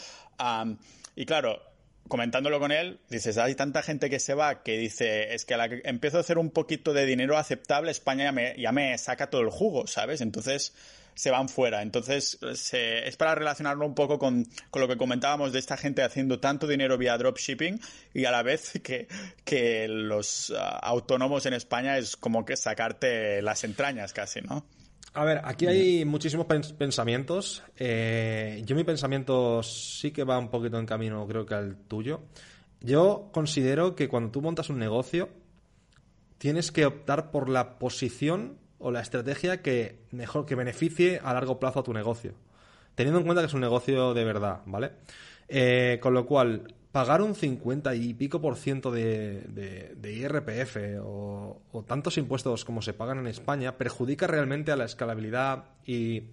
Speaker 2: Y claro, comentándolo con él, dices, hay tanta gente que se va que dice, es que a la que empiezo a hacer un poquito de dinero aceptable, España ya me, ya me saca todo el jugo, ¿sabes? Entonces se van fuera. Entonces se- es para relacionarlo un poco con, con lo que comentábamos de esta gente haciendo tanto dinero vía dropshipping y a la vez que, que los ah, autónomos en España es como que sacarte las entrañas casi, ¿no?
Speaker 1: A ver, aquí hay muchísimos pens- pensamientos. Eh, yo mi pensamiento sí que va un poquito en camino, creo que al tuyo. Yo considero que cuando tú montas un negocio, tienes que optar por la posición o la estrategia que mejor que beneficie a largo plazo a tu negocio. Teniendo en cuenta que es un negocio de verdad, ¿vale? Eh, con lo cual, pagar un 50 y pico por ciento de, IRPF o, tantos impuestos como se pagan en España perjudica realmente a la escalabilidad y,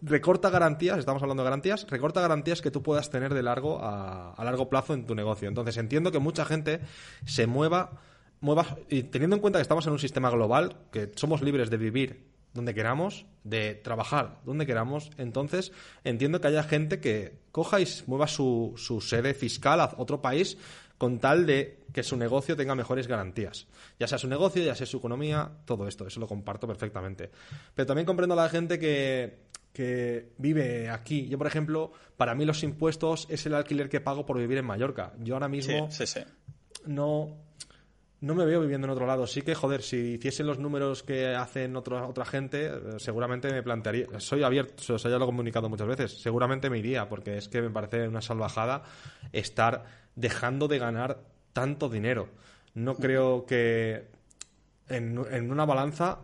Speaker 1: recorta garantías, estamos hablando de garantías, recorta garantías que tú puedas tener de largo a largo plazo en tu negocio. Entonces entiendo que mucha gente se mueva, mueva, y teniendo en cuenta que estamos en un sistema global, que somos libres de vivir donde queramos, de trabajar donde queramos, entonces entiendo que haya gente que coja y mueva su, su sede fiscal a otro país con tal de que su negocio tenga mejores garantías. Ya sea su negocio, ya sea su economía, todo esto, eso lo comparto perfectamente. Pero también comprendo a la gente que, que vive aquí. Yo, por ejemplo, para mí los impuestos es el alquiler que pago por vivir en Mallorca. Yo ahora
Speaker 2: Sí,
Speaker 1: mismo
Speaker 2: sí, sí.
Speaker 1: no, no me veo viviendo en otro lado. Sí que, joder, si hiciesen los números que hacen otra otra gente, eh, seguramente me plantearía. Soy abierto, o sea, ya lo he comunicado muchas veces. Seguramente me iría, porque es que me parece una salvajada estar dejando de ganar tanto dinero. No creo que en, en una balanza.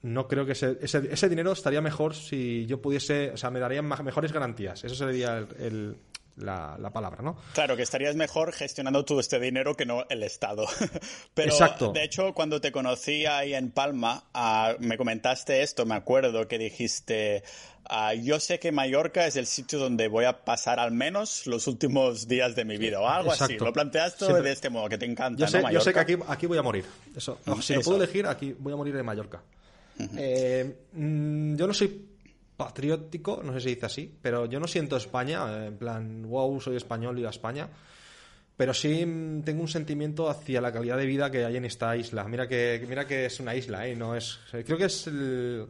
Speaker 1: No creo que ese, ese, ese dinero estaría mejor si yo pudiese, o sea, me darían mejores garantías. Eso sería el- el- la, la palabra, ¿no?
Speaker 2: Claro, que estarías mejor gestionando todo este dinero que no el Estado. *laughs* Pero,
Speaker 1: Exacto.
Speaker 2: de hecho, cuando te conocí ahí en Palma, ah, me comentaste esto, me acuerdo que dijiste, ah, yo sé que Mallorca es el sitio donde voy a pasar al menos los últimos días de mi vida, o algo así.
Speaker 1: Exacto.
Speaker 2: Lo planteaste
Speaker 1: Siempre-
Speaker 2: de este modo, que te encanta,
Speaker 1: Yo sé,
Speaker 2: ¿no,
Speaker 1: yo sé que
Speaker 2: Mallorca?
Speaker 1: aquí, aquí voy a morir. Eso. No, si lo
Speaker 2: Eso.
Speaker 1: puedo elegir, aquí voy a morir de Mallorca. Eh, mm, yo no soy patriótico, no sé si dice así, pero yo no siento España, en plan, wow, soy español y a España. Pero sí tengo un sentimiento hacia la calidad de vida que hay en esta isla. Mira que, mira que es una isla, ¿eh? No es, creo que es el,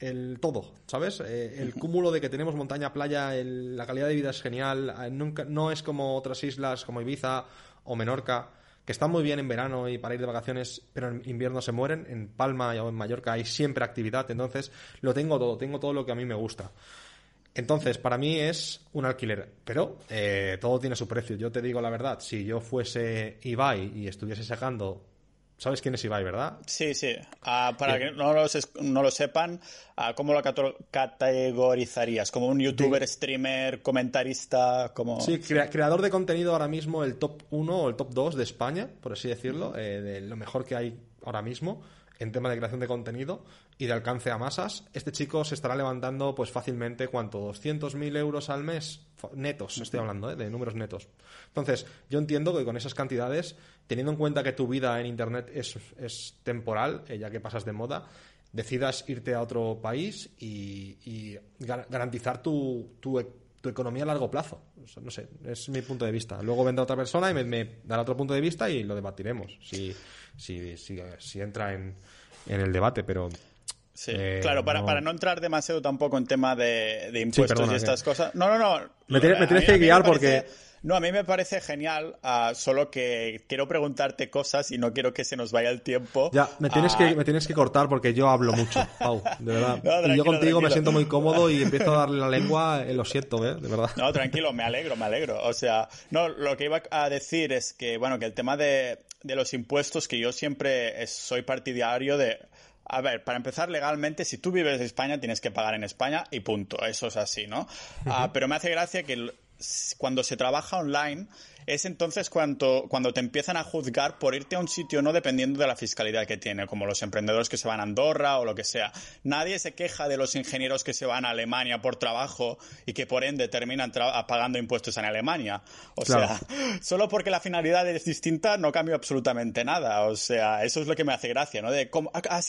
Speaker 1: el todo, ¿sabes? Eh, el cúmulo de que tenemos montaña, playa, el- la calidad de vida es genial. eh, Nunca, no es como otras islas como Ibiza o Menorca, que están muy bien en verano y para ir de vacaciones, pero en invierno se mueren. En Palma o en Mallorca hay siempre actividad, entonces lo tengo todo, tengo todo lo que a mí me gusta. Entonces, para mí es un alquiler, pero eh, todo tiene su precio. Yo te digo la verdad, si yo fuese Ibai y estuviese sacando... ¿Sabes quién es Ibai, verdad?
Speaker 2: Sí, sí. Ah, para
Speaker 1: Bien.
Speaker 2: que no lo, no lo sepan, ah, ¿cómo lo categorizarías? ¿Como un youtuber, streamer, comentarista? Como...
Speaker 1: Sí, crea- creador de contenido ahora mismo, el top 1 o el top 2 de España, por así decirlo, eh, de lo mejor que hay ahora mismo. en tema de creación de contenido y de alcance a masas, este chico se estará levantando pues fácilmente, ¿cuánto? ¿200.000 euros al mes? Netos, estoy hablando, ¿eh? de números netos. Entonces, yo entiendo que con esas cantidades, teniendo en cuenta que tu vida en Internet es, es temporal, eh, ya que pasas de moda, decidas irte a otro país y, garantizar tu, tu, tu, economía a largo plazo. no sé, es mi punto de vista. Luego vendrá otra persona y me, me dará otro punto de vista y lo debatiremos. Si si, si, si entra en, en el debate, pero
Speaker 2: Sí, eh, claro, para no... para no entrar demasiado tampoco en tema de, de impuestos y estas cosas. No, no, no.
Speaker 1: Me, tienes que guiar porque.
Speaker 2: No, a mí me parece genial, uh, solo que quiero preguntarte cosas y no quiero que se nos vaya el tiempo.
Speaker 1: Ya, me tienes, que, me tienes que cortar porque yo hablo mucho, *laughs* Pau, de verdad. y yo contigo me siento muy cómodo y empiezo a darle la lengua, eh, lo siento, ¿eh? De verdad.
Speaker 2: No, tranquilo, me alegro, me alegro. O sea, no, lo que iba a decir es que, bueno, que el tema de, de los impuestos, que yo siempre soy partidario de a ver, para empezar legalmente, si tú vives en España, tienes que pagar en España y punto. Eso es así, ¿no? uh, pero me hace gracia que cuando se trabaja online, es entonces cuando, cuando te empiezan a juzgar por irte a un sitio no dependiendo de la fiscalidad que tiene, como los emprendedores que se van a Andorra o lo que sea. Nadie se queja de los ingenieros que se van a Alemania por trabajo y que por ende terminan pagando impuestos en Alemania. O sea, *laughs* solo porque la finalidad es distinta no cambia absolutamente nada. O sea, eso es lo que me hace gracia, ¿no? De cómo has,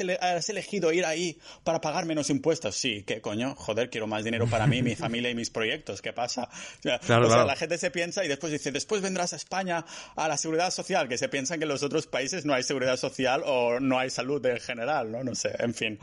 Speaker 2: elegido ir ahí para pagar menos impuestos. Sí, ¿qué coño? Joder, quiero más dinero para mí, mi *laughs* familia y mis proyectos. ¿Qué pasa? O sea, o sea la gente se piensa y después dice, después vendrás a España a la seguridad social, que se piensan que en los otros países no hay seguridad social o no hay salud en general, ¿no? No sé, en fin.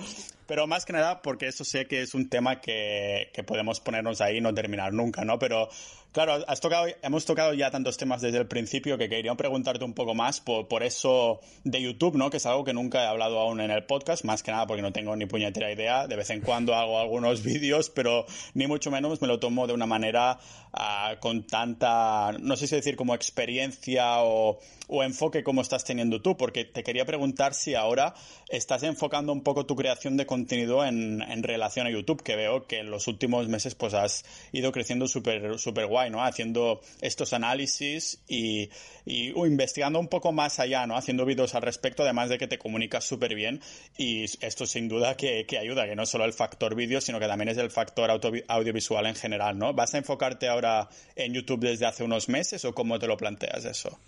Speaker 2: Pero más que nada porque eso sé que es un tema que, que podemos ponernos ahí y no terminar nunca, ¿no? Pero Claro, has tocado, hemos tocado ya tantos temas desde el principio que quería preguntarte un poco más por, por, eso de YouTube, ¿no? Que es algo que nunca he hablado aún en el podcast, más que nada porque no tengo ni puñetera idea. De vez en cuando hago algunos *laughs* vídeos, pero ni mucho menos me lo tomo de una manera uh, con tanta, no sé si decir como experiencia o, o enfoque como estás teniendo tú, porque te quería preguntar si ahora estás enfocando un poco tu creación de contenido en, en relación a YouTube, que veo que en los últimos meses pues has ido creciendo súper súper guay ¿no? Haciendo estos análisis y, y investigando un poco más allá, ¿no? Haciendo vídeos al respecto, además de que te comunicas súper bien y esto sin duda que, que, ayuda, que no solo el factor vídeo, sino que también es el factor audiovisual en general, ¿no? ¿Vas a enfocarte ahora en YouTube desde hace unos meses o cómo te lo planteas eso?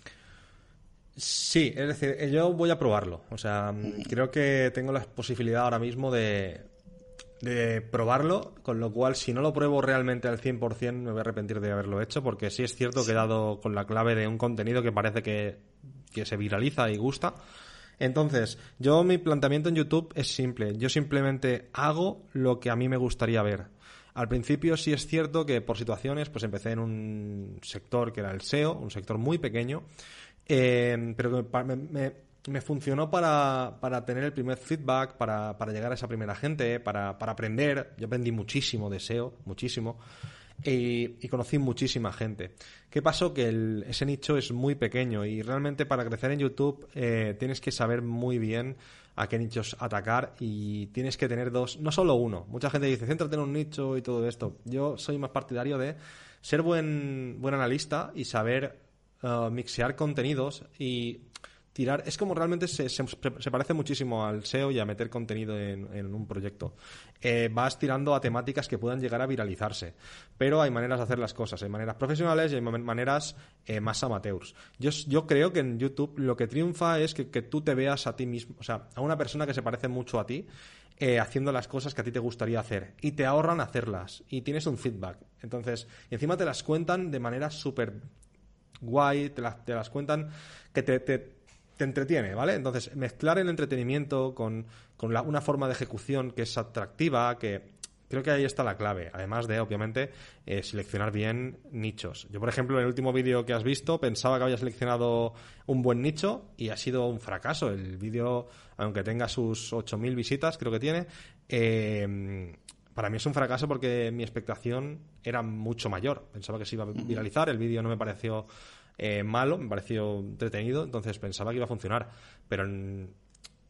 Speaker 1: Sí, es decir, yo voy a probarlo. O sea, creo que tengo la posibilidad ahora mismo de, de probarlo, con lo cual si no lo pruebo realmente al 100% me voy a arrepentir de haberlo hecho, porque sí es cierto que he dado con la clave de un contenido que parece que, que se viraliza y gusta. Entonces, yo mi planteamiento en YouTube es simple, yo simplemente hago lo que a mí me gustaría ver. Al principio sí es cierto que por situaciones pues empecé en un sector que era el SEO, un sector muy pequeño, eh, pero me, funcionó para, para, tener el primer feedback, para, para llegar a esa primera gente, para, para, aprender. Yo aprendí muchísimo de SEO, muchísimo. Y, conocí muchísima gente. ¿Qué pasó? Que ese nicho es muy pequeño y realmente para crecer en YouTube eh, tienes que saber muy bien a qué nichos atacar y tienes que tener dos, no solo uno. Mucha gente dice, céntrate en un nicho y todo esto. Yo soy más partidario de ser buen, buen analista y saber uh, mixear contenidos y tirar. Es como realmente se, se, parece muchísimo al SEO y a meter contenido en, en un proyecto. Eh, vas tirando a temáticas que puedan llegar a viralizarse. Pero hay maneras de hacer las cosas. Hay maneras profesionales y hay maneras eh, más amateurs. Yo, yo creo que en YouTube lo que triunfa es que, que, tú te veas a ti mismo, o sea, a una persona que se parece mucho a ti. Eh, haciendo las cosas que a ti te gustaría hacer y te ahorran hacerlas y tienes un feedback. Entonces, encima te las cuentan de manera súper guay, te, la, te, las cuentan que te, te te entretiene, ¿vale? Entonces, mezclar el entretenimiento con, con una forma de ejecución que es atractiva, que creo que ahí está la clave, además de, obviamente, eh, seleccionar bien nichos. Yo, por ejemplo, en el último vídeo que has visto, pensaba que había seleccionado un buen nicho y ha sido un fracaso. El vídeo, aunque tenga sus 8.000 visitas, creo que tiene, eh, para mí es un fracaso porque mi expectación era mucho mayor. Pensaba que se iba a viralizar, el vídeo no me pareció eh, malo, me pareció entretenido, entonces pensaba que iba a funcionar. Pero en,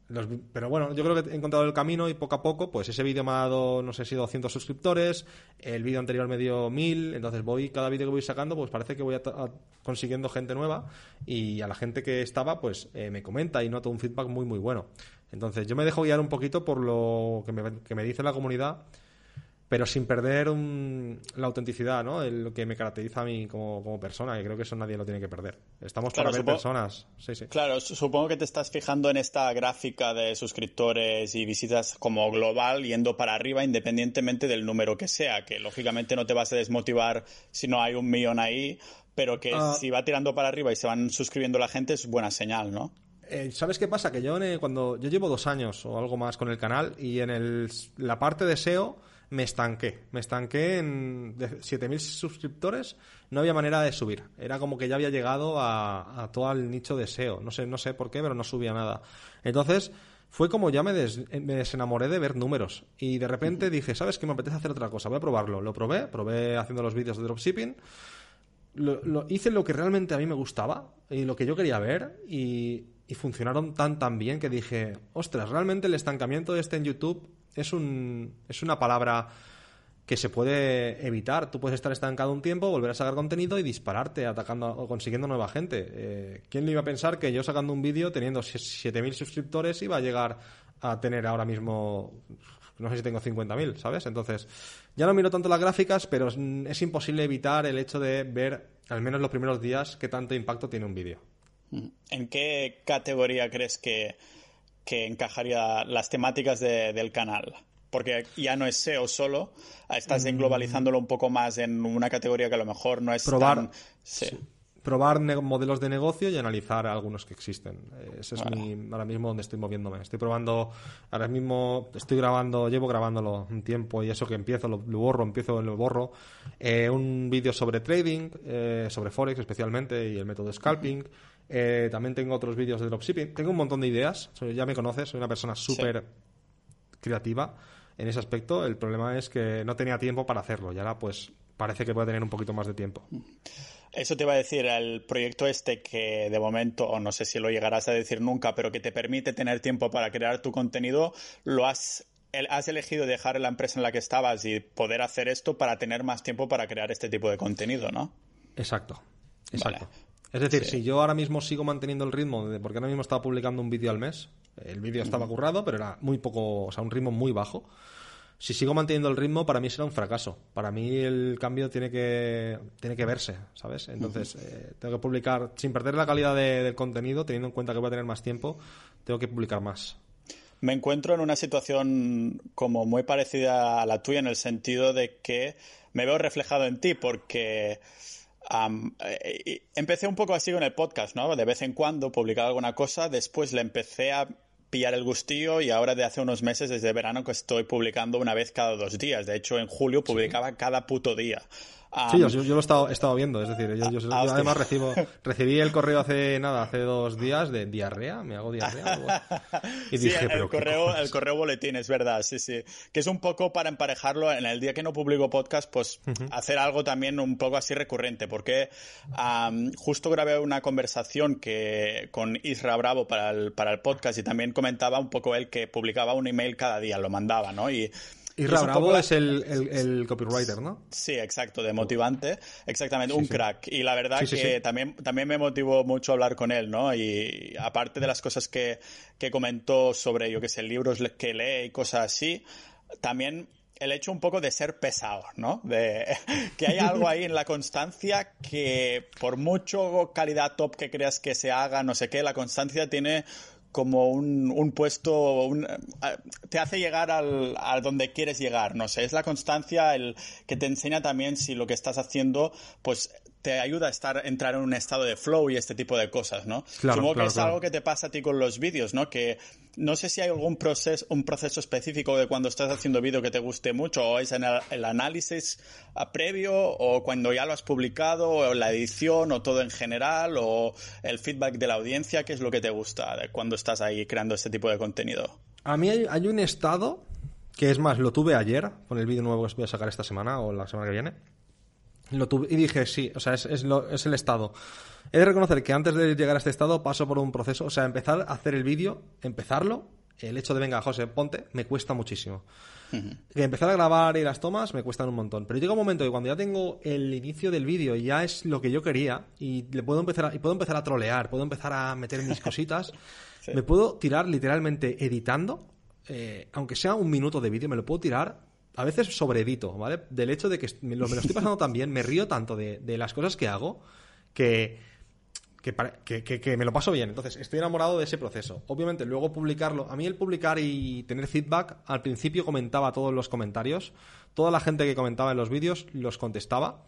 Speaker 1: los- pero bueno, yo creo que he encontrado el camino y poco a poco, pues ese vídeo me ha dado, no sé si 200 suscriptores, el vídeo anterior me dio 1000, entonces voy, cada vídeo que voy sacando, pues parece que voy a- consiguiendo gente nueva y a la gente que estaba, pues eh, me comenta y noto un feedback muy, muy bueno. Entonces yo me dejo guiar un poquito por lo que me, que me dice la comunidad, pero sin perder un- la autenticidad, ¿no? El- lo que me caracteriza a mí como, como persona, que creo que eso nadie lo tiene que perder. Estamos
Speaker 2: Claro,
Speaker 1: para ver personas. Sí, sí.
Speaker 2: Claro, su- supongo que te estás fijando en esta gráfica de suscriptores y visitas como global yendo para arriba independientemente del número que sea, que lógicamente no te vas a desmotivar si no hay un millón ahí, pero que
Speaker 1: Ah.
Speaker 2: si va tirando para arriba y se van suscribiendo la gente es buena señal, ¿no?
Speaker 1: Eh, ¿Sabes qué pasa? Que yo el- cuando yo llevo dos años o algo más con el canal y en el, la parte de SEO me estanqué. Me estanqué en de 7.000 suscriptores. No había manera de subir. Era como que ya había llegado a, a todo el nicho de SEO. No sé, no sé por qué, pero no subía nada. Entonces fue como ya me, des- me desenamoré de ver números. Y de repente dije, ¿sabes qué? Me apetece hacer otra cosa. Voy a probarlo. Lo probé. Probé haciendo los vídeos de dropshipping lo, lo- hice lo que realmente a mí me gustaba y lo que yo quería ver y, y funcionaron tan tan bien que dije, ostras, realmente el estancamiento este en YouTube es un es una palabra que se puede evitar. Tú puedes estar estancado un tiempo, volver a sacar contenido y dispararte atacando o consiguiendo nueva gente. Eh, ¿Quién le iba a pensar que yo sacando un vídeo teniendo 7.000 suscriptores iba a llegar a tener ahora mismo no sé si tengo 50.000, ¿sabes? Entonces, ya no miro tanto las gráficas, pero es, es imposible evitar el hecho de ver, al menos los primeros días, qué tanto impacto tiene un vídeo.
Speaker 2: ¿En qué categoría crees que, que encajaría las temáticas de- del canal? Porque ya no es SEO solo, estás englobalizándolo un poco más en una categoría que a lo mejor no es
Speaker 1: Probar.
Speaker 2: tan... Sí.
Speaker 1: Probar ne- modelos de negocio y analizar algunos que existen. Eh, Ese es
Speaker 2: Vale.
Speaker 1: mi, ahora mismo donde estoy moviéndome. Estoy probando, ahora mismo estoy grabando, llevo grabándolo un tiempo y eso que empiezo, lo, lo borro, empiezo, lo borro. Eh, un vídeo sobre trading, eh, sobre Forex especialmente y el método scalping. Eh, también tengo otros vídeos de dropshipping. Tengo un montón de ideas. Soy- ya me conoces, soy una persona súper creativa en ese aspecto. El problema es que no tenía tiempo para hacerlo y ahora pues parece que voy a tener un poquito más de tiempo.
Speaker 2: Eso te iba a decir, el proyecto este que de momento, o no sé si lo llegarás a decir nunca, pero que te permite tener tiempo para crear tu contenido, lo has, el- has elegido dejar la empresa en la que estabas y poder hacer esto para tener más tiempo para crear este tipo de contenido, ¿no?
Speaker 1: Exacto, exacto.
Speaker 2: Vale.
Speaker 1: Es decir,
Speaker 2: Sí.
Speaker 1: si yo ahora mismo sigo manteniendo el ritmo, de, porque ahora mismo estaba publicando un vídeo al mes, el vídeo estaba currado, pero era muy poco, o sea, un ritmo muy bajo. Si sigo manteniendo el ritmo, para mí será un fracaso. Para mí el cambio tiene que, tiene que verse, ¿sabes? Entonces, eh, tengo que publicar, sin perder la calidad de- del contenido, teniendo en cuenta que voy a tener más tiempo, tengo que publicar más.
Speaker 2: Me encuentro en una situación como muy parecida a la tuya en el sentido de que me veo reflejado en ti porque eh, empecé un poco así con el podcast, ¿no? De vez en cuando publicaba alguna cosa, después le empecé a pillar el gustillo y ahora de hace unos meses, desde verano, que estoy publicando una vez cada dos días. De hecho, en julio publicaba cada puto día. Am,
Speaker 1: Sí, yo, yo lo he estado, he estado viendo, es decir, yo, yo- yo
Speaker 2: ah, hostia.
Speaker 1: además recibo, recibí el correo hace nada, hace dos días de diarrea, me hago diarrea. *laughs* Y
Speaker 2: Sí,
Speaker 1: dije,
Speaker 2: el,
Speaker 1: pero ¿qué
Speaker 2: correo, el correo boletín, es verdad, sí, sí. Que es un poco para emparejarlo en el día que no publico podcast, pues hacer algo también un poco así recurrente, porque am, justo grabé una conversación que con Isra Bravo para el, para el podcast y también comentaba un poco él que publicaba un email cada día, lo mandaba, ¿no? Y,
Speaker 1: Y Bravo es el, el- el copywriter, ¿no?
Speaker 2: Sí, exacto, de motivante. Exactamente, un
Speaker 1: sí.
Speaker 2: crack. Y la verdad
Speaker 1: Sí, sí,
Speaker 2: que
Speaker 1: sí.
Speaker 2: También, también me motivó mucho hablar con él, ¿no? Y aparte de las cosas que, que comentó sobre, yo qué sé, libros que lee y cosas así, también el hecho un poco de ser pesado, ¿no? De *laughs* que hay algo ahí en la constancia que por mucho calidad top que creas que se haga, no sé qué, la constancia tiene como un, un puesto, un- te hace llegar al, a donde quieres llegar, no sé, es la constancia el que te enseña también si lo que estás haciendo, pues te ayuda a estar, entrar en un estado de flow y este tipo de cosas, ¿no?
Speaker 1: Claro,
Speaker 2: Supongo
Speaker 1: claro,
Speaker 2: que es
Speaker 1: claro.
Speaker 2: algo que te pasa a ti con los vídeos, ¿no? Que no sé si hay algún proceso, un proceso específico de cuando estás haciendo vídeo que te guste mucho, o es en el, análisis previo, o cuando ya lo has publicado, o la edición, o todo en general, o el feedback de la audiencia, ¿qué es lo que te gusta de cuando estás ahí creando este tipo de contenido?
Speaker 1: A mí hay, hay un estado, que es más, lo tuve ayer, con el vídeo nuevo que voy a sacar esta semana o la semana que viene. Lo tuve, y dije, sí, o sea, es, es, lo- es el estado. He de reconocer que antes de llegar a este estado paso por un proceso, o sea, empezar a hacer el vídeo, empezarlo el hecho de, venga, José, ponte, me cuesta muchísimo. Que empezar a grabar y las tomas me cuestan un montón. Pero llega un momento que cuando ya tengo el inicio del vídeo y ya es lo que yo quería y le puedo empezar a, y puedo empezar a trolear, puedo empezar a meter mis *laughs* cositas, me puedo tirar literalmente editando, eh, aunque sea un minuto de vídeo, me lo puedo tirar a veces sobreedito, ¿vale? Del hecho de que me lo, me estoy pasando tan bien, me río tanto de, las cosas que hago que, que, me lo paso bien. Entonces, estoy enamorado de ese proceso. Obviamente, luego publicarlo. A mí el publicar y tener feedback, al principio comentaba todos los comentarios. Toda la gente que comentaba en los vídeos los contestaba.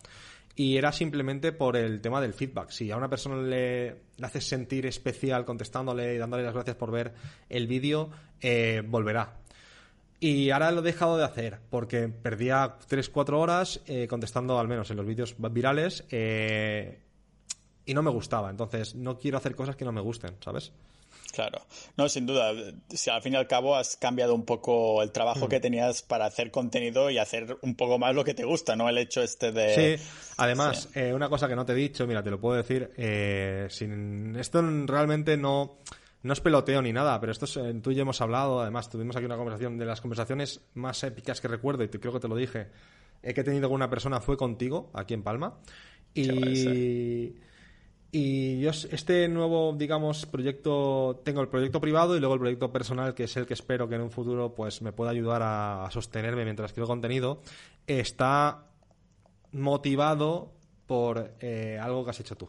Speaker 1: Y era simplemente por el tema del feedback. Si a una persona le, le haces sentir especial contestándole y dándole las gracias por ver el vídeo, eh, volverá. Y ahora lo he dejado de hacer porque perdía 3-4 horas eh, contestando, al menos en los vídeos virales, eh, y no me gustaba. Entonces, no quiero hacer cosas que no me gusten, ¿sabes?
Speaker 2: Claro, no, sin duda. Si al fin y al cabo has cambiado un poco el trabajo mm. que tenías para hacer contenido y hacer un poco más lo que te gusta, ¿no? El hecho este de.
Speaker 1: Sí, además, Eh, una cosa que no te he dicho, mira, te lo puedo decir. Eh, sin... Esto realmente no. No es peloteo ni nada, pero esto es, eh, tú y yo hemos hablado. Además, tuvimos aquí una conversación de las conversaciones más épicas que recuerdo, y creo que te lo dije, eh, que he tenido con una persona fue contigo, aquí en Palma. Y. Y yo, este nuevo, digamos, proyecto, tengo el proyecto privado y luego el proyecto personal, que es el que espero que en un futuro pues me pueda ayudar a, sostenerme mientras creo contenido, está motivado por eh, algo que has hecho tú.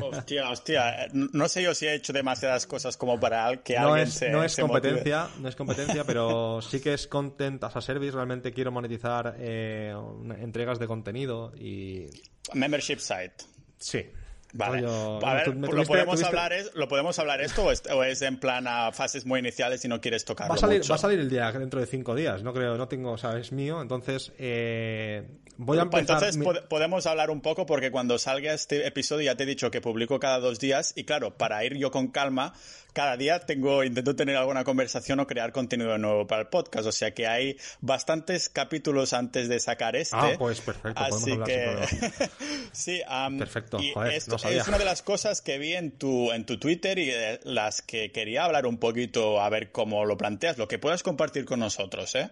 Speaker 2: Hostia, hostia. No sé yo si he hecho demasiadas cosas como para que
Speaker 1: no
Speaker 2: alguien
Speaker 1: es,
Speaker 2: se
Speaker 1: No es competencia, no es competencia, pero sí que es content as a service. Realmente quiero monetizar eh, entregas de contenido y...
Speaker 2: Membership site.
Speaker 1: Sí,
Speaker 2: Vale. a ver, ¿lo, podemos hablar es, ¿lo podemos hablar esto o es, en plan a fases muy iniciales y no quieres tocarlo
Speaker 1: va a salir,
Speaker 2: mucho?
Speaker 1: Va a salir el día dentro de cinco días, no creo, no tengo, o sea, es mío, entonces eh, voy a empezar...
Speaker 2: Entonces mi... podemos hablar un poco porque cuando salga este episodio ya te he dicho que publico cada dos días y claro, para ir yo con calma, cada día tengo, intento tener alguna conversación o crear contenido nuevo para el podcast. O sea que hay bastantes capítulos antes de sacar este.
Speaker 1: Ah, pues perfecto.
Speaker 2: Así que *laughs* sí, um,
Speaker 1: perfecto.
Speaker 2: Y
Speaker 1: Joder,
Speaker 2: esto
Speaker 1: no sabía.
Speaker 2: es una de las cosas que vi en tu en tu Twitter y de las que quería hablar un poquito a ver cómo lo planteas, lo que puedas compartir con nosotros, ¿eh?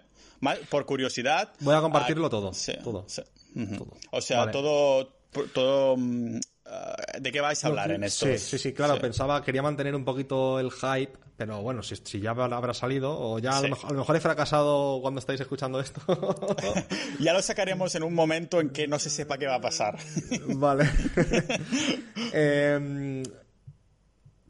Speaker 2: Por curiosidad.
Speaker 1: Voy a compartirlo
Speaker 2: a...
Speaker 1: todo.
Speaker 2: Sí,
Speaker 1: todo.
Speaker 2: Sí. Uh -huh.
Speaker 1: todo.
Speaker 2: O sea,
Speaker 1: Vale.
Speaker 2: todo todo Uh, ¿De qué vais a hablar
Speaker 1: no,
Speaker 2: en esto?
Speaker 1: Sí, sí, sí, claro. Sí. Pensaba, quería mantener un poquito el hype, pero bueno, si, si ya habrá salido, o ya sí. a, lo mejor, a, lo mejor, he fracasado cuando estáis escuchando esto. *laughs*
Speaker 2: ya lo sacaremos en un momento en que no se sepa qué va a pasar. *laughs*
Speaker 1: vale. *laughs* eh,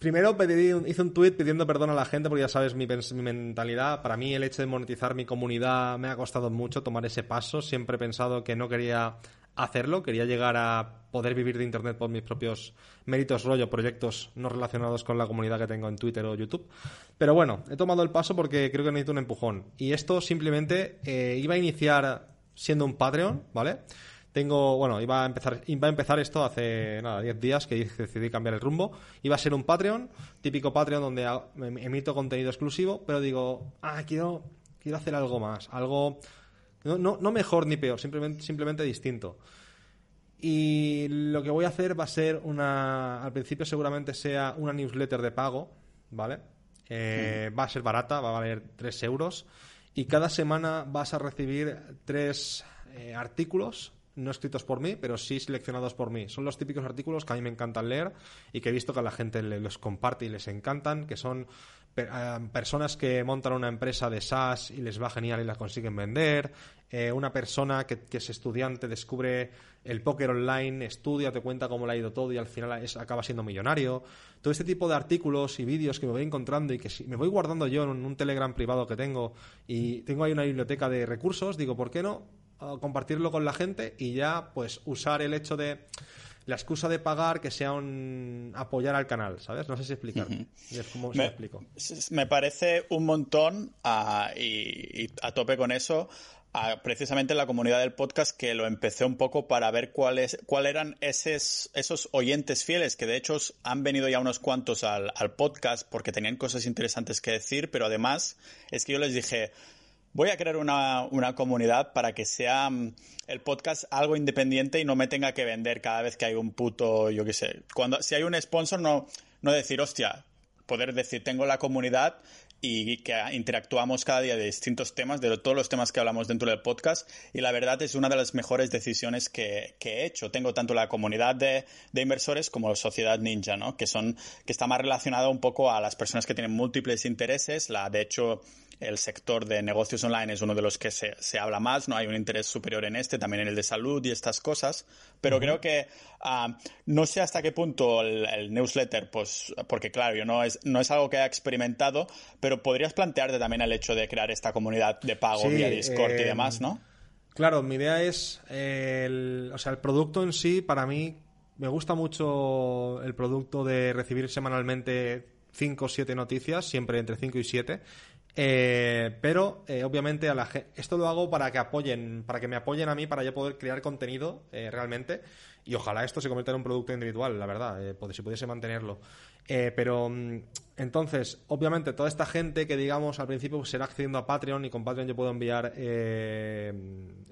Speaker 1: Primero pedí, hice un tweet pidiendo perdón a la gente porque ya sabes mi, mi, mentalidad. Para mí el hecho de monetizar mi comunidad me ha costado mucho tomar ese paso. Siempre he pensado que no quería hacerlo, quería llegar a poder vivir de Internet por mis propios méritos, rollo, proyectos no relacionados con la comunidad que tengo en Twitter o YouTube. Pero bueno, he tomado el paso porque creo que necesito un empujón. Y esto simplemente eh, iba a iniciar siendo un Patreon, ¿vale? Tengo, bueno, iba a empezar, iba a empezar esto hace nada, 10 días que decidí cambiar el rumbo. Iba a ser un Patreon, típico Patreon donde emito contenido exclusivo, pero digo, ah, quiero, quiero hacer algo más, algo no, no, no mejor ni peor, simplemente, simplemente distinto. Y lo que voy a hacer va a ser una, al principio seguramente sea una newsletter de pago, ¿vale? Eh. Va a ser barata, va a valer 3 euros. Y cada semana vas a recibir tres eh, artículos no escritos por mí, pero sí seleccionados por mí. Son los típicos artículos que a mí me encantan leer y que he visto que a la gente los comparte y les encantan, que son uh, personas que montan una empresa de SaaS y les va genial y la consiguen vender, eh, una persona que, que, es estudiante descubre el póker online, estudia, te cuenta cómo le ha ido todo y al final es, acaba siendo millonario. Todo este tipo de artículos y vídeos que me voy encontrando y que si, me voy guardando yo en un Telegram privado que tengo y tengo ahí una biblioteca de recursos, digo, ¿por qué no compartirlo con la gente y ya pues usar el hecho de la excusa de pagar que sea un apoyar al canal, ¿sabes? No sé si explicar. Uh -huh. ¿Cómo
Speaker 2: me,
Speaker 1: explico?
Speaker 2: Me parece un montón uh, y, y, a tope con eso. Uh, precisamente la comunidad del podcast que lo empecé un poco para ver cuáles cuál eran esos, esos oyentes fieles que de hecho han venido ya unos cuantos al, al podcast porque tenían cosas interesantes que decir, pero además es que yo les dije, voy a crear una, una, comunidad para que sea um, el podcast algo independiente y no me tenga que vender cada vez que hay un puto, yo qué sé. Cuando, si hay un sponsor, no, no decir, hostia, poder decir, tengo la comunidad y que interactuamos cada día de distintos temas, de todos los temas que hablamos dentro del podcast. Y la verdad es una de las mejores decisiones que, he hecho. Tengo tanto la comunidad de, inversores como la sociedad ninja, ¿no? Que son, que está más relacionada un poco a las personas que tienen múltiples intereses. La, de hecho, el sector de negocios online es uno de los que se, se, habla más, ¿no? Hay un interés superior en este, también en el de salud y estas cosas, pero creo que ah, no sé hasta qué punto el, newsletter, pues, porque claro, yo no es, no es algo que haya experimentado, pero podrías plantearte también el hecho de crear esta comunidad de pago vía Discord y eh, demás, ¿no?
Speaker 1: Claro, mi idea es, el, o sea, el producto en sí, para mí, me gusta mucho el producto de recibir semanalmente 5 o 7 noticias, siempre entre 5 y 7. Eh, pero eh, obviamente a la esto lo hago para que apoyen, para que me apoyen a mí para yo poder crear contenido eh, realmente y ojalá esto se convierta en un producto individual, la verdad, si pudiese mantenerlo. pero mm, entonces, obviamente toda esta gente que digamos al principio pues, será accediendo a Patreon y con Patreon yo puedo enviar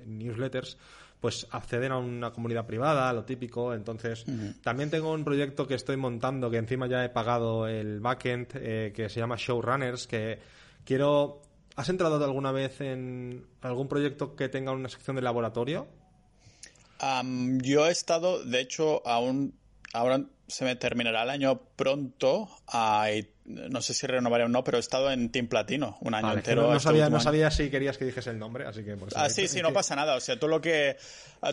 Speaker 1: newsletters pues acceden a una comunidad privada, lo típico. Entonces, también tengo un proyecto que estoy montando, que encima ya he pagado el backend, que se llama Showrunners, que Quiero. ¿Has entrado alguna vez en algún proyecto que tenga una sección de laboratorio?
Speaker 2: yo he estado, de hecho, aún ahora se me terminará el año pronto. No sé si renovaré o no, pero he estado en Team Platino un año entero.
Speaker 1: No, sabía, no sabía si querías que dijese el nombre, así que...
Speaker 2: ah, sí, sí, no pasa nada. O sea, todo lo que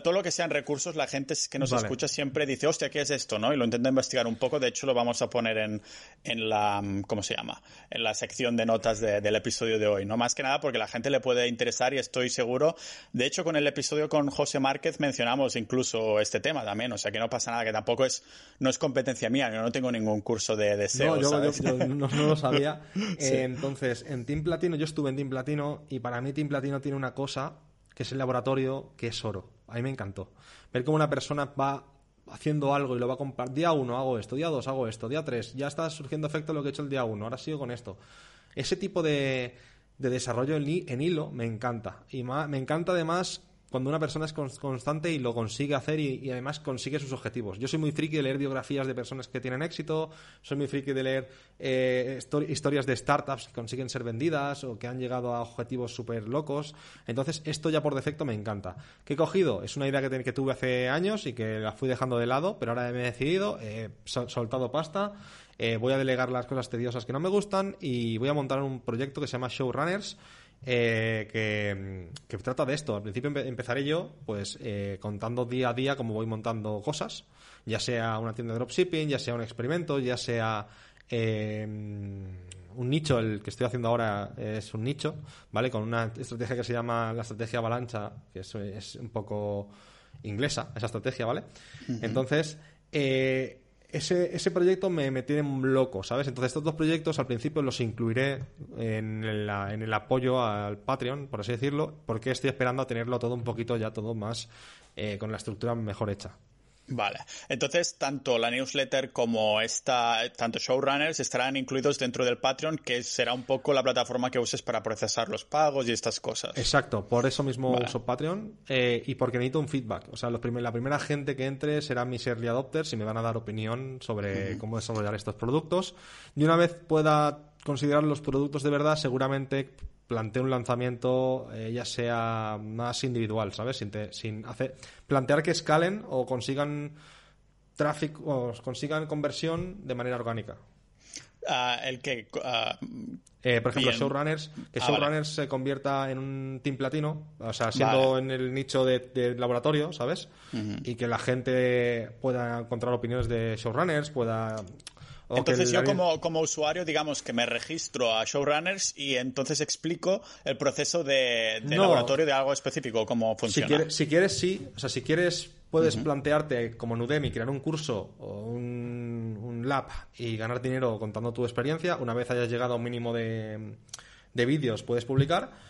Speaker 2: todo lo que sean recursos, la gente que nos escucha siempre dice, hostia, ¿qué es esto? ¿no? Y lo intenta investigar un poco. De hecho, lo vamos a poner en, en la, ¿cómo se llama? En la sección de notas del episodio de hoy, ¿no? Más que nada porque la gente le puede interesar y estoy seguro. De hecho, con el episodio con José Márquez mencionamos incluso este tema también. O sea, que no pasa nada, que tampoco es, no es competencia mía. Yo no tengo ningún curso de, deseo.
Speaker 1: no, yo, no, lo sabía. *laughs* Eh, entonces, en Team Platino, yo estuve en Team Platino y para mí Team Platino tiene una cosa que es el laboratorio, que es oro. A mí me encantó. Ver cómo una persona va haciendo algo y lo va a comprar. Día uno hago esto, día dos hago esto, día tres ya está surgiendo efecto lo que he hecho el día uno, ahora sigo con esto. Ese tipo de, de desarrollo en, hilo me encanta. Y me encanta además cuando una persona es constante y lo consigue hacer y, además consigue sus objetivos. Yo soy muy friki de leer biografías de personas que tienen éxito, soy muy friki de leer eh, historias de startups que consiguen ser vendidas o que han llegado a objetivos súper locos. Entonces, esto ya por defecto me encanta. ¿Qué he cogido? Es una idea que, que tuve hace años y que la fui dejando de lado, pero ahora me he decidido, he soltado pasta. Eh, voy a delegar las cosas tediosas que no me gustan y voy a montar un proyecto que se llama Showrunners, eh, que, trata de esto. Al principio empezaré yo, pues, eh, contando día a día cómo voy montando cosas, ya sea una tienda de dropshipping, ya sea un experimento, ya sea em, un nicho, el que estoy haciendo ahora es un nicho, ¿vale? Con una estrategia que se llama la estrategia avalancha, que es, un poco inglesa, esa estrategia, ¿vale? Entonces, eh, ese, ese proyecto me, me, tiene loco, ¿sabes? Entonces estos dos proyectos al principio los incluiré en, en el apoyo al Patreon, por así decirlo, porque estoy esperando a tenerlo todo un poquito ya todo más eh, con la estructura mejor hecha.
Speaker 2: Vale. Entonces, tanto la newsletter como esta, tanto Showrunners estarán incluidos dentro del Patreon, que será un poco la plataforma que uses para procesar los pagos y estas cosas.
Speaker 1: Exacto, por eso mismo uso Patreon eh, y porque necesito un feedback. O sea, los la primera gente que entre será mis early adopters y me van a dar opinión sobre cómo desarrollar estos productos. Y una vez pueda considerar los productos de verdad, seguramente plantee un lanzamiento eh, ya sea más individual, ¿sabes? Sin, sin hacer plantear que escalen o consigan tráfico o consigan conversión de manera orgánica.
Speaker 2: Ah, el que ah,
Speaker 1: eh, por ejemplo, Showrunners, que ah, Showrunners se convierta en un team platino, o sea, siendo en el nicho de, laboratorio, ¿sabes? Y que la gente pueda encontrar opiniones de Showrunners, pueda
Speaker 2: entonces yo como, como, usuario, digamos que me registro a Showrunners y entonces explico el proceso de, laboratorio de algo específico, cómo funciona.
Speaker 1: Si quieres, sí. O sea, si quieres, puedes plantearte como en Udemy crear un curso o un, un, lab y ganar dinero contando tu experiencia. Una vez hayas llegado a un mínimo de, de vídeos, puedes publicar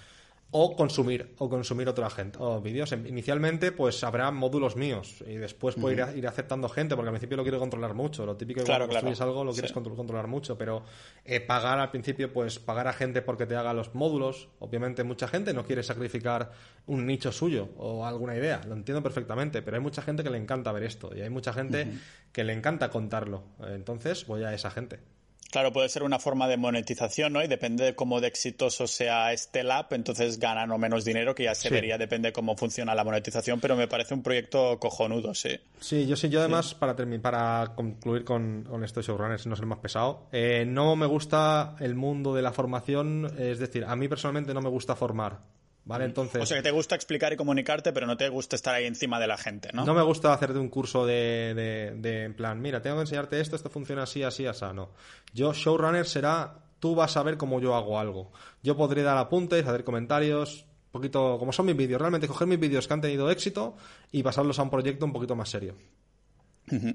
Speaker 1: o consumir o consumir otra gente o vídeos. Inicialmente pues habrá módulos míos y después puedo ir, aceptando gente porque al principio lo quiero controlar mucho. Lo típico que cuando construyes algo lo quieres controlar mucho pero eh, pagar al principio pues pagar a gente porque te haga los módulos. Obviamente mucha gente no quiere sacrificar un nicho suyo o alguna idea. Lo entiendo perfectamente pero hay mucha gente que le encanta ver esto y hay mucha gente que le encanta contarlo. Entonces voy a esa gente
Speaker 2: Claro, puede ser una forma de monetización, ¿no? Y depende de cómo de exitoso sea este lab, entonces ganan o menos dinero, que ya se vería, depende de cómo funciona la monetización, pero me parece un proyecto cojonudo, sí.
Speaker 1: Sí, yo sí, yo además, para para concluir con, con esto de showrunners, no ser más pesado, eh, no me gusta el mundo de la formación, es decir, a mí personalmente no me gusta formar. ¿Vale? Entonces,
Speaker 2: o sea, que te gusta explicar y comunicarte, pero no te gusta estar ahí encima de la gente, ¿no?
Speaker 1: No me gusta hacerte un curso de, de, en plan, mira, tengo que enseñarte esto, esto funciona así, así, así, no. Yo, showrunner será, tú vas a ver cómo yo hago algo. Yo podré dar apuntes, hacer comentarios, un poquito, como son mis vídeos, realmente coger mis vídeos que han tenido éxito y pasarlos a un proyecto un poquito más serio.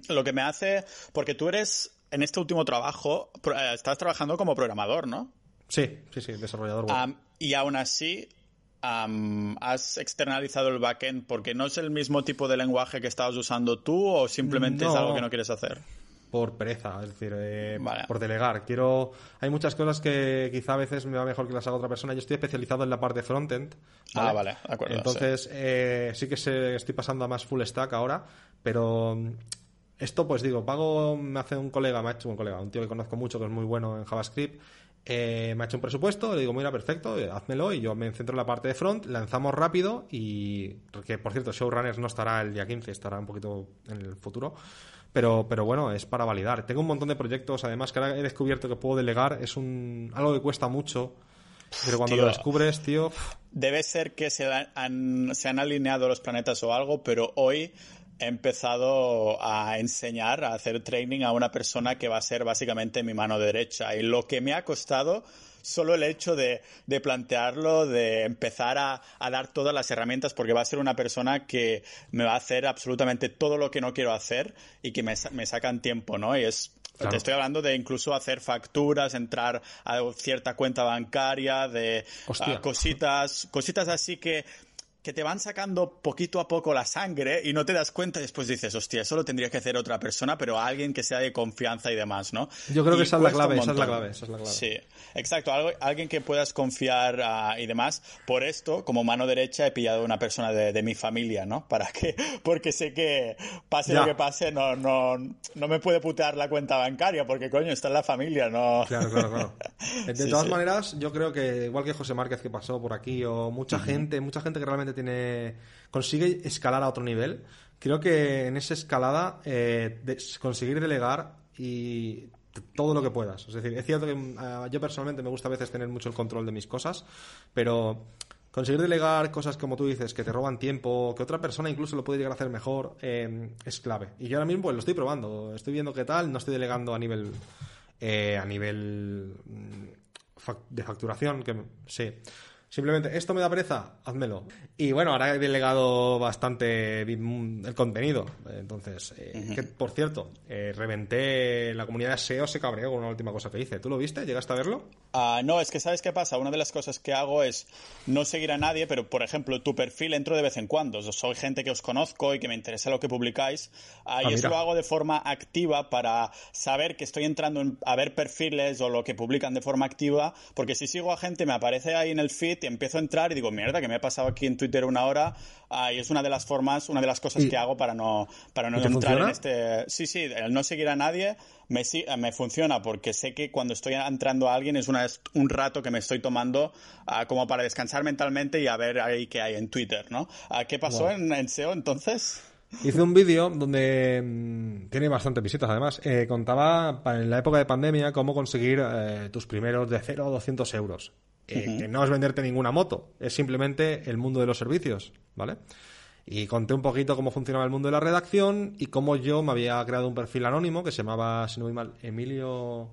Speaker 2: Lo que me hace, porque tú eres, en este último trabajo, eh, estás trabajando como programador, ¿no?
Speaker 1: Sí, sí, sí, desarrollador web.
Speaker 2: y aún así, has externalizado el backend porque no es el mismo tipo de lenguaje que estabas usando tú o simplemente es algo que no quieres hacer?
Speaker 1: Por pereza, es decir, eh, por delegar. Quiero. Hay muchas cosas que quizá a veces me va mejor que las haga otra persona. Yo estoy especializado en la parte frontend.
Speaker 2: Ah, vale, de acuerdo.
Speaker 1: Entonces, sí, eh, sí que se, estoy pasando a más full stack ahora, pero mm, esto, pues digo, pago, me hace un colega, me ha hecho un colega, un tío que conozco mucho, que es muy bueno en JavaScript, eh, me ha hecho un presupuesto, le digo, mira, perfecto, eh, házmelo y yo me centro en la parte de front, lanzamos rápido y, que por cierto, Showrunners no estará el día 15, estará un poquito en el futuro, pero, pero bueno, es para validar. Tengo un montón de proyectos, además, que ahora he descubierto que puedo delegar, es un algo que cuesta mucho, pero cuando lo descubres, tío...
Speaker 2: Debe ser que se han, se han alineado los planetas o algo, pero hoy he empezado a enseñar, a hacer training a una persona que va a ser básicamente mi mano derecha. Y lo que me ha costado solo el hecho de, plantearlo, de empezar a, dar todas las herramientas, porque va a ser una persona que me va a hacer absolutamente todo lo que no quiero hacer y que me, sacan tiempo, ¿no? Y es, Te estoy hablando de incluso hacer facturas, entrar a cierta cuenta bancaria, de cositas, cositas así que que te van sacando poquito a poco la sangre y no te das cuenta y después dices, hostia, eso lo tendría que hacer otra persona, pero alguien que sea de confianza y demás, ¿no?
Speaker 1: Yo creo que esa es la clave, esa es la clave,
Speaker 2: Sí, exacto, alguien que puedas confiar ah, y demás. Por esto, como mano derecha, he pillado a una persona de, mi familia, ¿no? *laughs* Para que, porque sé que pase lo que pase, no, no, no me puede putear la cuenta bancaria, porque coño, está en la familia, ¿no?
Speaker 1: Claro, claro, claro. *laughs* De todas maneras, yo creo que igual que José Márquez que pasó por aquí, o mucha gente, mucha gente que realmente tiene consigue escalar a otro nivel. Creo que en esa escalada eh, conseguir delegar y todo lo que puedas. Es decir, es cierto que eh, yo personalmente me gusta a veces tener mucho el control de mis cosas, pero conseguir delegar cosas como tú dices, que te roban tiempo, que otra persona incluso lo puede llegar a hacer mejor, eh, es clave. Y yo ahora mismo pues, lo estoy probando, estoy viendo qué tal, no estoy delegando a nivel a nivel mm, de facturación, que sí. Simplemente, ¿esto me da pereza? Házmelo. Y bueno, ahora he delegado bastante el contenido. Entonces, eh, que, por cierto, eh, reventé la comunidad de SEO, se cabreó con una última cosa que hice. ¿Tú lo viste? ¿Llegaste a verlo?
Speaker 2: Ah, no, es que ¿sabes qué pasa? Una de las cosas que hago es no seguir a nadie, pero por ejemplo, tu perfil entro de vez en cuando. Soy gente que os conozco y que me interesa lo que publicáis. Ah, y ah, eso lo hago de forma activa para saber que estoy entrando a ver perfiles o lo que publican de forma activa, porque si sigo a gente me aparece ahí en el feed empiezo a entrar y digo, mierda, que me he pasado aquí en Twitter una hora y es una de las formas, una de las cosas que hago para no, para no entrar en este... Sí, sí, el no seguir a nadie me, me funciona porque sé que cuando estoy entrando a alguien es una, un rato que me estoy tomando ah, como para descansar mentalmente y a ver ahí qué hay en Twitter, ¿no? Ah, ¿Qué pasó en, SEO entonces?
Speaker 1: Hice un vídeo donde mm, tiene bastantes visitas, además. Eh, contaba en la época de pandemia cómo conseguir eh, tus primeros de 0 a 200 euros. Eh, que no es venderte ninguna moto, es simplemente el mundo de los servicios, ¿vale? Y conté un poquito cómo funcionaba el mundo de la redacción y cómo yo me había creado un perfil anónimo que se llamaba, si no voy mal, Emilio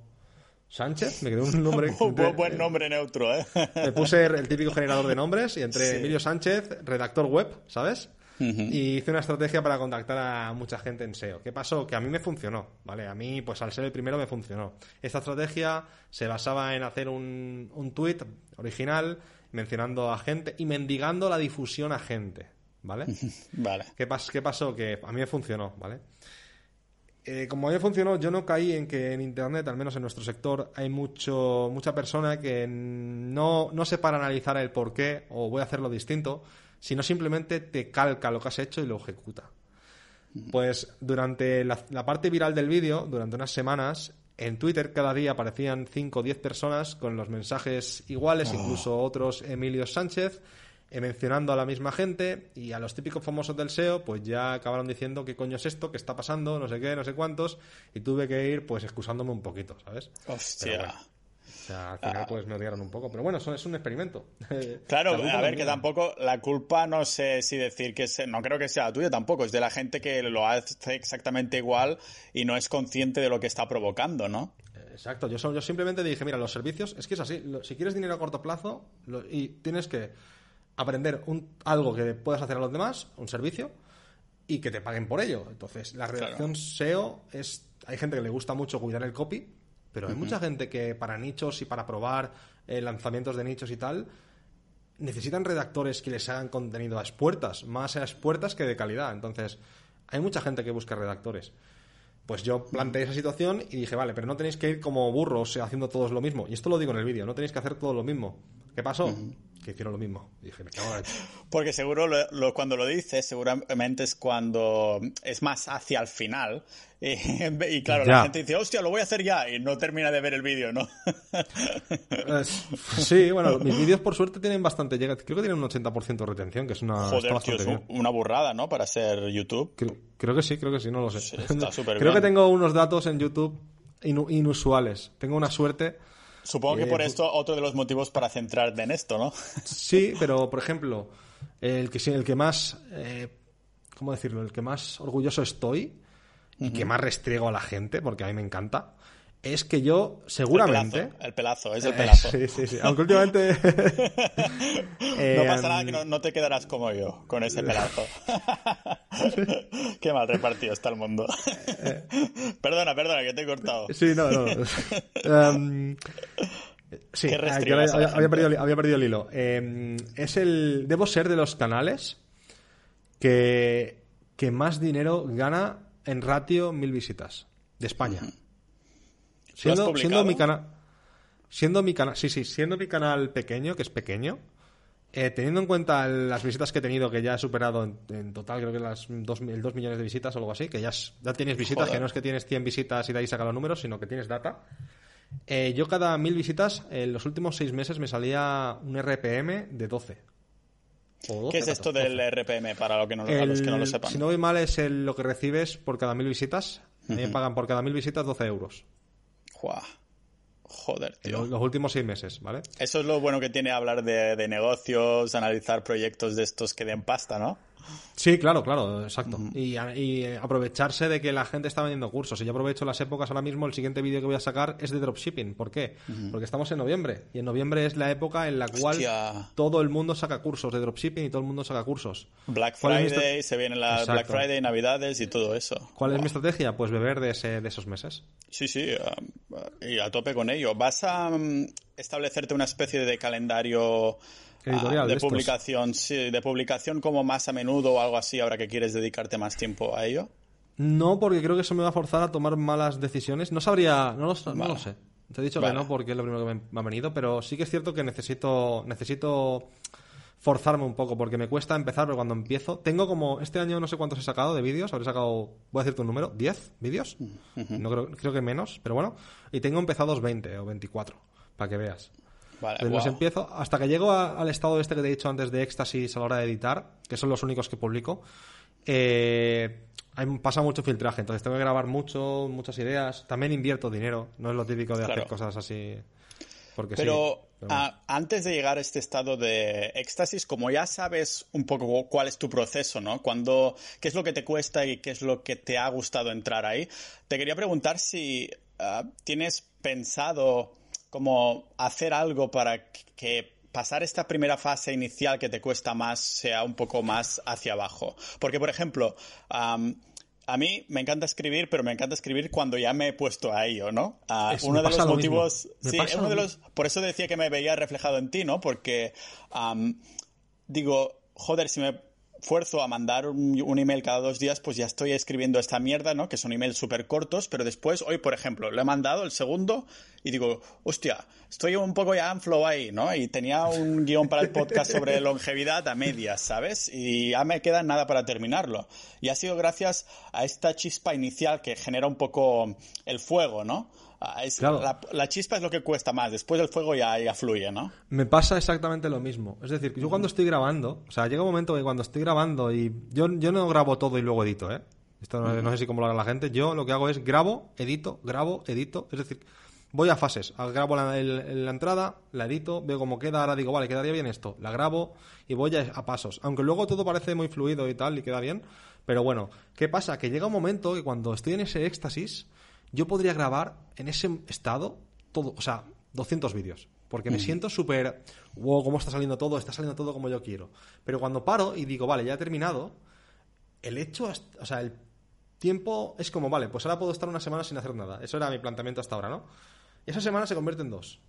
Speaker 1: Sánchez. Me quedó un *laughs* nombre.
Speaker 2: buen nombre neutro, ¿eh?
Speaker 1: Me puse el típico generador de nombres y entre Emilio Sánchez, redactor web, ¿sabes? Y hice una estrategia para contactar a mucha gente en SEO. ¿Qué pasó? Que a mí me funcionó, ¿vale? A mí, pues al ser el primero me funcionó. Esta estrategia se basaba en hacer un, un tweet original mencionando a gente y mendigando la difusión a gente, ¿vale? *laughs*
Speaker 2: vale.
Speaker 1: ¿Qué, ¿Qué pasó? Que a mí me funcionó, ¿vale? Eh, como a mí me funcionó, yo no caí en que en Internet, al menos en nuestro sector, hay mucho, mucha persona que no, no se para analizar el por qué o voy a hacerlo distinto, sino simplemente te calca lo que has hecho y lo ejecuta. Pues durante la, parte viral del vídeo, durante unas semanas, en Twitter cada día aparecían 5 o 10 personas con los mensajes iguales, incluso otros Emilio Sánchez, eh, mencionando a la misma gente y a los típicos famosos del SEO, pues ya acabaron diciendo qué coño es esto, qué está pasando, no sé qué, no sé cuántos, y tuve que ir pues excusándome un poquito, ¿sabes?
Speaker 2: Hostia.
Speaker 1: O sea, al final pues me odiaron un poco. Pero bueno, eso es un experimento. *laughs*
Speaker 2: Claro, a
Speaker 1: no
Speaker 2: ver, que tampoco la culpa no sé si decir que es, no creo que sea tuya tampoco, es de la gente que lo hace exactamente igual y no es consciente de lo que está provocando, ¿no?
Speaker 1: Exacto, yo, yo simplemente dije, mira, los servicios, es que es así, si quieres dinero a corto plazo lo- y tienes que aprender un, algo que puedas hacer a los demás, un servicio, y que te paguen por ello. Entonces, la redacción SEO es, hay gente que le gusta mucho cuidar el copy, pero hay mucha gente que para nichos y para probar eh, lanzamientos de nichos y tal, necesitan redactores que les hagan contenido a expuertas, más a expuertas que de calidad. Entonces, hay mucha gente que busca redactores. Pues yo planteé esa situación y dije, vale, pero no tenéis que ir como burros eh, haciendo todos lo mismo. Y esto lo digo en el vídeo, no tenéis que hacer todo lo mismo. ¿Qué pasó? Que hicieron lo mismo. Y dije, me cago en la leche.
Speaker 2: Porque seguro lo- lo- cuando lo dices, seguramente es cuando es más hacia el final. *laughs* Y, y claro,
Speaker 1: Ya.
Speaker 2: la gente dice, hostia, lo voy a hacer ya, y no termina de ver el vídeo, ¿no? *laughs*
Speaker 1: Eh, *laughs* sí, bueno, mis vídeos por suerte tienen bastante, llega, creo que tienen un 80% de retención, que es una...
Speaker 2: Joder, tío, es una burrada, ¿no? Para ser YouTube.
Speaker 1: Creo, creo que sí, creo que sí, no lo sé.
Speaker 2: Sí, está súper
Speaker 1: creo
Speaker 2: bien.
Speaker 1: que tengo unos datos en YouTube inu- inusuales. Tengo una suerte.
Speaker 2: Supongo que
Speaker 1: Eh,
Speaker 2: por esto otro de los motivos para centrarte en esto, ¿no? *laughs*
Speaker 1: Sí, pero por ejemplo, el que el que más, eh, ¿cómo decirlo? El que más orgulloso estoy y que más restriego a la gente, porque a mí me encanta, es que yo seguramente.
Speaker 2: El pelazo, el pelazo, es el
Speaker 1: Eh,
Speaker 2: pelazo.
Speaker 1: sí, sí, sí. Aunque últimamente. *laughs* *laughs* Eh,
Speaker 2: No pasa nada que no, no te quedarás como yo con ese pelazo. *laughs* Qué mal repartido está el mundo. perdona, perdona, que te he cortado.
Speaker 1: Sí, no, no. Em, sí,
Speaker 2: ¿Qué
Speaker 1: ah, que
Speaker 2: restriegas
Speaker 1: ahora
Speaker 2: a la
Speaker 1: había, había perdido, el- había perdido el hilo. Em, es el. Debo ser de los canales que, que más dinero gana en ratio mil visitas de España. Siendo mi canal. Siendo mi canal. Sí, sí, siendo mi canal pequeño, que es pequeño. eh, teniendo en cuenta las visitas que he tenido, que ya he superado en, en total, creo que las dos, el 2 millones de visitas o algo así, que ya, es- ya tienes visitas,
Speaker 2: Joder.
Speaker 1: que no es que tienes 100 visitas y de ahí saca los números, sino que tienes data. Eh, yo cada mil visitas, en los últimos seis meses me salía un RPM de 12. O 12,
Speaker 2: ¿Qué es esto
Speaker 1: 14.
Speaker 2: del RPM para lo que no, los que no lo sepan?
Speaker 1: Si no voy mal, es el- lo que recibes por cada mil visitas. Me pagan por cada mil visitas 12 euros.
Speaker 2: Juá. Joder, tío.
Speaker 1: los, los últimos seis meses, ¿vale?
Speaker 2: Eso es lo bueno que tiene hablar de, de negocios, analizar proyectos de estos que den pasta, ¿no?
Speaker 1: Sí, claro, claro, exacto. y, eh, aprovecharse de que la gente está vendiendo cursos. Y yo aprovecho las épocas ahora mismo, el siguiente vídeo que voy a sacar es de dropshipping. ¿Por qué? Porque estamos en noviembre. Y en noviembre es la época en la cual
Speaker 2: Hostia.
Speaker 1: todo el mundo saca cursos de dropshipping y todo el mundo saca cursos.
Speaker 2: Black
Speaker 1: ¿Cuál es mi
Speaker 2: Friday, se vienen las
Speaker 1: Exacto.
Speaker 2: Black Friday, Navidades y todo eso.
Speaker 1: ¿Cuál es mi estrategia? Pues beber de, ese- de esos meses.
Speaker 2: Sí, sí, um, y a tope con ello. ¿Vas a um, establecerte una especie de calendario ah,
Speaker 1: Editorial
Speaker 2: de
Speaker 1: de
Speaker 2: publicación, sí, de publicación como más a menudo o algo así ahora que quieres dedicarte más tiempo a ello?
Speaker 1: No, porque creo que eso me va a forzar a tomar malas decisiones. No sabría, no lo, no lo sé. Te he dicho
Speaker 2: Vale.
Speaker 1: que no porque es lo primero que me, me ha venido, pero sí que es cierto que necesito, necesito forzarme un poco porque me cuesta empezar, pero cuando empiezo, tengo como, este año no sé cuántos he sacado de vídeos, habré sacado, voy a decirte un número, 10 vídeos, no creo, creo que menos, pero bueno, y tengo empezados 20 o 24, para que veas.
Speaker 2: Vale,
Speaker 1: Entonces los empiezo, hasta que llego a- al estado este que te he dicho antes de éxtasis a la hora de editar, que son los únicos que publico, eh, hay- pasa mucho filtraje, entonces tengo que grabar mucho, muchas ideas, también invierto dinero, no es lo típico de
Speaker 2: Claro.
Speaker 1: hacer cosas así. Porque sí,
Speaker 2: Pero,
Speaker 1: pero
Speaker 2: antes de llegar a este estado de éxtasis, como ya sabes un poco cuál es tu proceso, ¿no? Cuando, ¿Qué es lo que te cuesta y qué es lo que te ha gustado entrar ahí? Te quería preguntar si ah, tienes pensado como hacer algo para que pasar esta primera fase inicial que te cuesta más sea un poco más hacia abajo. Porque, por ejemplo, a mí me encanta escribir, pero me encanta escribir cuando ya me he puesto a ello, ¿no?
Speaker 1: Es-
Speaker 2: uno de los
Speaker 1: lo
Speaker 2: motivos, sí,
Speaker 1: pasa
Speaker 2: uno de
Speaker 1: lo
Speaker 2: los, por eso decía que me veía reflejado en ti, ¿no? Porque digo, joder, si me esfuerzo a mandar un, un email cada dos días, pues ya estoy escribiendo esta mierda, ¿no? Que son emails súper cortos, pero después, hoy, por ejemplo, lo he mandado el segundo y digo, hostia, estoy un poco ya en flow ahí, ¿no? Y tenía un guion para el podcast sobre *laughs* longevidad a medias, ¿sabes? Y ya me queda nada para terminarlo. Y ha sido gracias a esta chispa inicial que genera un poco el fuego, ¿no? Ah, la, chispa es lo que cuesta más, después del fuego ya, ya fluye, ¿no?
Speaker 1: Me pasa exactamente lo mismo. Es decir, yo cuando estoy grabando, o sea, llega un momento que cuando estoy grabando y yo, yo no grabo todo y luego edito, ¿eh? Esto no, sé si cómo lo hará la gente. Yo lo que hago es grabo, edito, grabo, edito. Es decir, voy a fases. Grabo la, entrada, la edito, veo cómo queda. Ahora digo, vale, quedaría bien esto. La grabo y voy a, pasos. Aunque luego todo parece muy fluido y tal y queda bien. Pero bueno, ¿qué pasa? Que llega un momento que cuando estoy en ese éxtasis, yo podría grabar en ese estado todo, o sea, 200 vídeos. Porque me siento súper, wow, cómo está saliendo todo, está saliendo todo como yo quiero. Pero cuando paro y digo, vale, ya he terminado, el hecho, o sea, el tiempo es como, vale, pues ahora puedo estar una semana sin hacer nada. Eso era mi planteamiento hasta ahora, ¿no? Y esa semana se convierte en dos.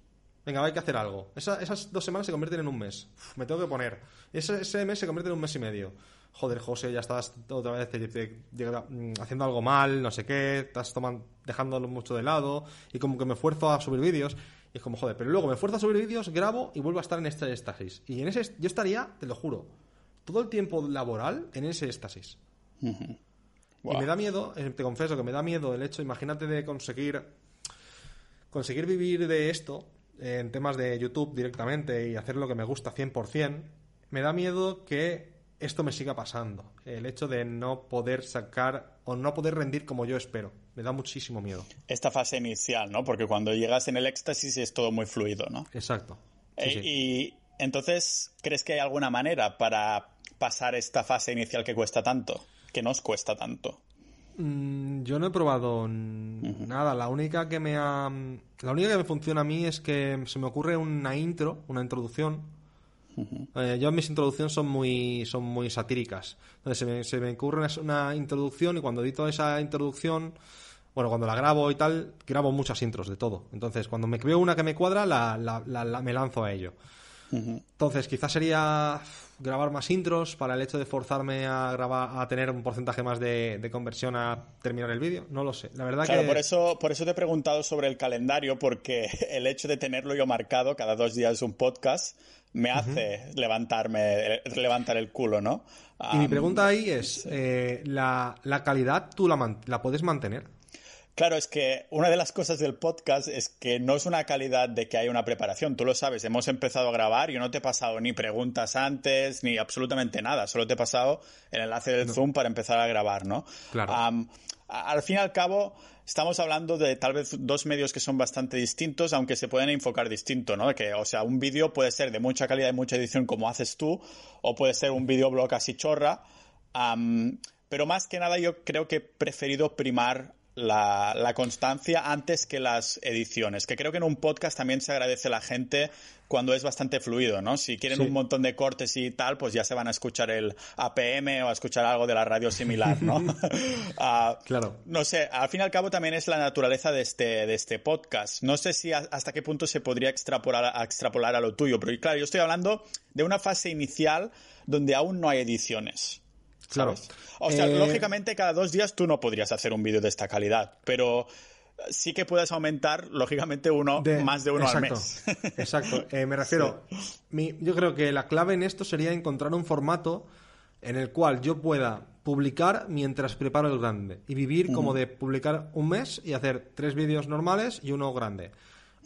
Speaker 1: Venga, hay que hacer algo. esas dos semanas se convierten en un mes. me tengo que poner. Ese, ese, mes se convierte en un mes y medio. Joder, José, ya estás otra vez mm, haciendo algo mal, no sé qué, estás tomando, dejándolo mucho de lado, y como que me esfuerzo a subir vídeos. Y es como, joder, pero luego me esfuerzo a subir vídeos, grabo y vuelvo a estar en este éxtasis. Y en ese, yo estaría, te lo juro, todo el tiempo laboral en ese éxtasis. Y me da miedo, eh, te confieso que me da miedo el hecho, imagínate de conseguir conseguir vivir de esto en temas de YouTube directamente y hacer lo que me gusta 100%, me da miedo que esto me siga pasando. El hecho de no poder sacar o no poder rendir como yo espero. Me da muchísimo miedo.
Speaker 2: Esta fase inicial, ¿no? Porque cuando llegas en el éxtasis es todo muy fluido, ¿no?
Speaker 1: Exacto.
Speaker 2: Eh, y entonces, ¿crees que hay alguna manera para pasar esta fase inicial que cuesta tanto? que nos cuesta tanto?
Speaker 1: Mm, yo no he probado nada. La única que me ha, la única que me funciona a mí es que se me ocurre una intro, una introducción. Eh, yo mis introducciones son muy son muy satíricas. Entonces se me, se me ocurre una introducción y cuando edito esa introducción, bueno, cuando la grabo y tal, grabo muchas intros de todo. Entonces cuando me veo una que me cuadra, la, me lanzo a ello. Entonces quizás sería grabar más intros para el hecho de forzarme a grabar a tener un porcentaje más de, conversión a terminar el vídeo no lo sé. La verdad
Speaker 2: claro, por eso por eso te he preguntado sobre el calendario porque *laughs* el hecho de tenerlo yo marcado cada dos días un podcast me hace levantarme levantar el culo no
Speaker 1: y mi pregunta ahí es eh, la, la, calidad tú la, la puedes mantener
Speaker 2: Claro, es que una de las cosas del podcast es que no es una calidad de que hay una preparación. Tú lo sabes, hemos empezado a grabar, yo no te he pasado ni preguntas antes, ni absolutamente nada. Solo te he pasado el enlace del Zoom para empezar a grabar, ¿no?
Speaker 1: Claro.
Speaker 2: al fin y al cabo, estamos hablando de tal vez dos medios que son bastante distintos, aunque se pueden enfocar distinto, ¿no? Que, o sea, un vídeo puede ser de mucha calidad y mucha edición como haces tú, o puede ser un videoblog así chorra. pero más que nada yo creo que he preferido primar la, constancia antes que las ediciones, que creo que en un podcast también se agradece a la gente cuando es bastante fluido, ¿no? Si quieren un montón de cortes y tal, pues ya se van a escuchar el APM o a escuchar algo de la radio similar, ¿no? *laughs* *laughs*
Speaker 1: Ah, claro.
Speaker 2: No sé, al fin y al cabo también es la naturaleza de este, de este podcast. No sé si hasta qué punto se podría extrapolar a, extrapolar a lo tuyo, pero claro, yo estoy hablando de una fase inicial donde aún no hay ediciones.
Speaker 1: Claro.
Speaker 2: O sea, eh, lógicamente cada dos días tú no podrías hacer un vídeo de esta calidad, pero sí que puedes aumentar, lógicamente, uno, más de uno al mes. *laughs*
Speaker 1: exacto. Eh, me refiero, yo creo que la clave en esto sería encontrar un formato en el cual yo pueda publicar mientras preparo el grande y vivir como de publicar un mes y hacer tres vídeos normales y uno grande.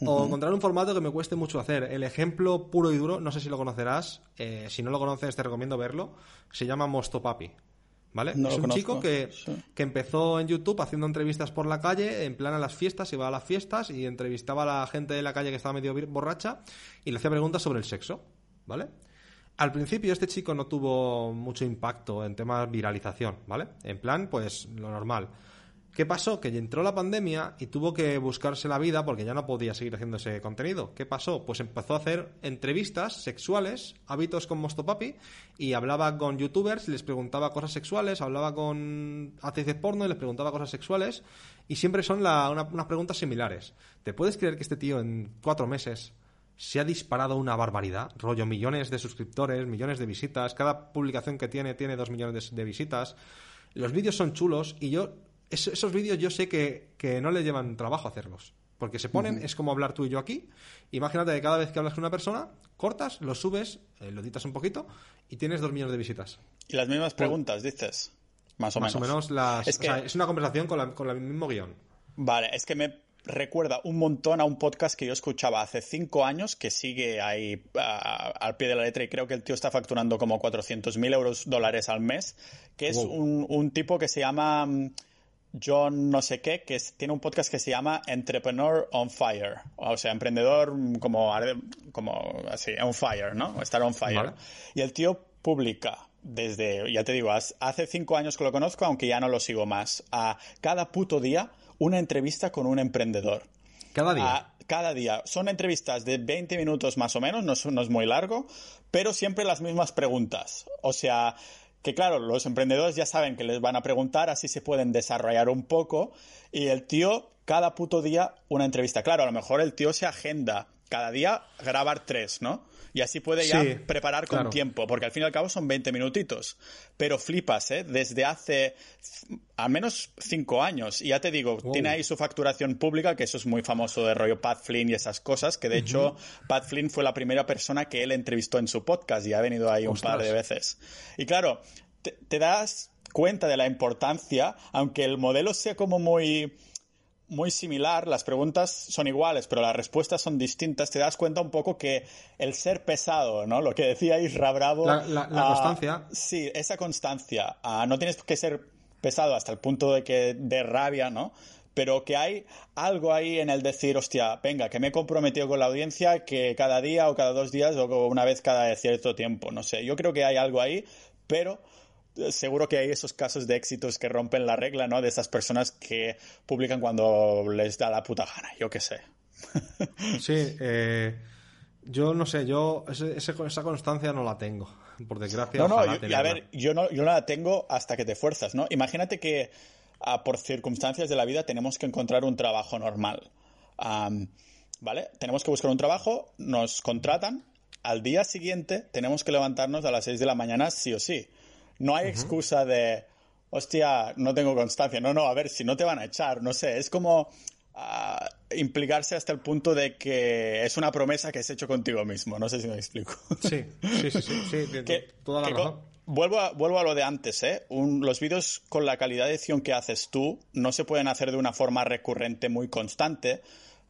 Speaker 1: O encontrar un formato que me cueste mucho hacer. El ejemplo puro y duro, no sé si lo conocerás, eh, si no lo conoces te recomiendo verlo, se llama Mostopapi. ¿Vale? es un chico que, que, empezó en YouTube haciendo entrevistas por la calle, en plan a las fiestas, iba a las fiestas y entrevistaba a la gente de la calle que estaba medio borracha y le hacía preguntas sobre el sexo, ¿vale? Al principio este chico no tuvo mucho impacto en temas viralización, ¿vale? En plan, pues lo normal. ¿Qué pasó? Que entró la pandemia y tuvo que buscarse la vida porque ya no podía seguir haciendo ese contenido. ¿Qué pasó? Pues empezó a hacer entrevistas sexuales, hábitos con Mostopapi, y hablaba con youtubers, les preguntaba cosas sexuales, hablaba con actrices porno y les preguntaba cosas sexuales, y siempre son unas preguntas similares. ¿Te puedes creer que este tío en cuatro meses se ha disparado una barbaridad? Rollo, millones de suscriptores, millones de visitas, cada publicación que tiene tiene dos millones de visitas. Los vídeos son chulos y yo esos vídeos yo sé que, no le llevan trabajo hacerlos. Porque se ponen, es como hablar tú y yo aquí. Imagínate que cada vez que hablas con una persona, cortas, lo subes, eh, lo editas un poquito y tienes dos millones de visitas.
Speaker 2: Y las mismas preguntas, dices. Más o
Speaker 1: Más
Speaker 2: menos.
Speaker 1: o menos las.
Speaker 2: Es
Speaker 1: o
Speaker 2: que-
Speaker 1: sea, es una conversación con, la- con el mismo guion.
Speaker 2: Vale, es que me recuerda un montón a un podcast que yo escuchaba hace cinco años que sigue ahí ah, al pie de la letra y creo que el tío está facturando como 400.000 euros dólares al mes, que es
Speaker 1: Wow.
Speaker 2: un, un tipo que se llama mm, John no sé qué, que es- tiene un podcast que se llama Entrepreneur on Fire, o sea, emprendedor como, arde- como así, on fire, ¿no? Estar on fire.
Speaker 1: Vale.
Speaker 2: Y el tío publica desde, ya te digo, hace cinco años que lo conozco, aunque ya no lo sigo más, a cada puto día una entrevista con un emprendedor.
Speaker 1: Cada día.
Speaker 2: A- cada día. Son entrevistas de 20 minutos más o menos, no es, no es muy largo, pero siempre las mismas preguntas. O sea, que claro, los emprendedores ya saben que les van a preguntar, así se pueden desarrollar un poco. Y el tío, cada puto día, una entrevista. Claro, a lo mejor el tío se agenda cada día grabar tres, ¿no? Y así puede ya
Speaker 1: Sí,
Speaker 2: preparar con
Speaker 1: claro.
Speaker 2: tiempo, porque al fin y al cabo son 20 minutitos. Pero flipas, ¿eh? Desde hace al menos cinco años. Y ya te digo,
Speaker 1: Wow.
Speaker 2: tiene ahí su facturación pública, que eso es muy famoso de rollo Pat Flynn y esas cosas, que de hecho Pat Flynn fue la primera persona que él entrevistó en su podcast y ha venido ahí un par de veces. Y claro, te, te das cuenta de la importancia, aunque el modelo sea como muy muy similar, las preguntas son iguales, pero las respuestas son distintas, te das cuenta un poco que el ser pesado, ¿no? Lo que decía Isra Bravo.
Speaker 1: La- la- la
Speaker 2: ah,
Speaker 1: constancia.
Speaker 2: Sí, esa constancia. Ah, no tienes que ser pesado hasta el punto de que de rabia, ¿no? Pero que hay algo ahí en el decir, hostia, venga, que me he comprometido con la audiencia que cada día o cada dos días o una vez cada cierto tiempo, no sé. Yo creo que hay algo ahí, pero seguro que hay esos casos de éxitos que rompen la regla, ¿no? De esas personas que publican cuando les da la puta gana, yo qué sé. *laughs*
Speaker 1: Sí, eh, yo no sé, yo ese- esa constancia no la tengo, por desgracia.
Speaker 2: No, no, yo- a ver, yo no, yo no la tengo hasta que te fuerzas, ¿no? Imagínate que ah, por circunstancias de la vida tenemos que encontrar un trabajo normal. ¿Vale? Tenemos que buscar un trabajo, nos contratan, al día siguiente tenemos que levantarnos a las 6 de la mañana sí o sí. No hay excusa de, hostia, no tengo constancia. No, no, a ver, si no te van a echar, no sé, es como ah, implicarse hasta el punto de que es una promesa que has hecho contigo mismo. No sé si me explico.
Speaker 1: Sí, sí, sí, sí, sí, *laughs* tiene
Speaker 2: que-
Speaker 1: toda la
Speaker 2: que
Speaker 1: razón.
Speaker 2: co- Vuelvo a, vuelvo a lo de antes, ¿eh? Un- los vídeos con la calidad de edición que haces tú no se pueden hacer de una forma recurrente muy constante,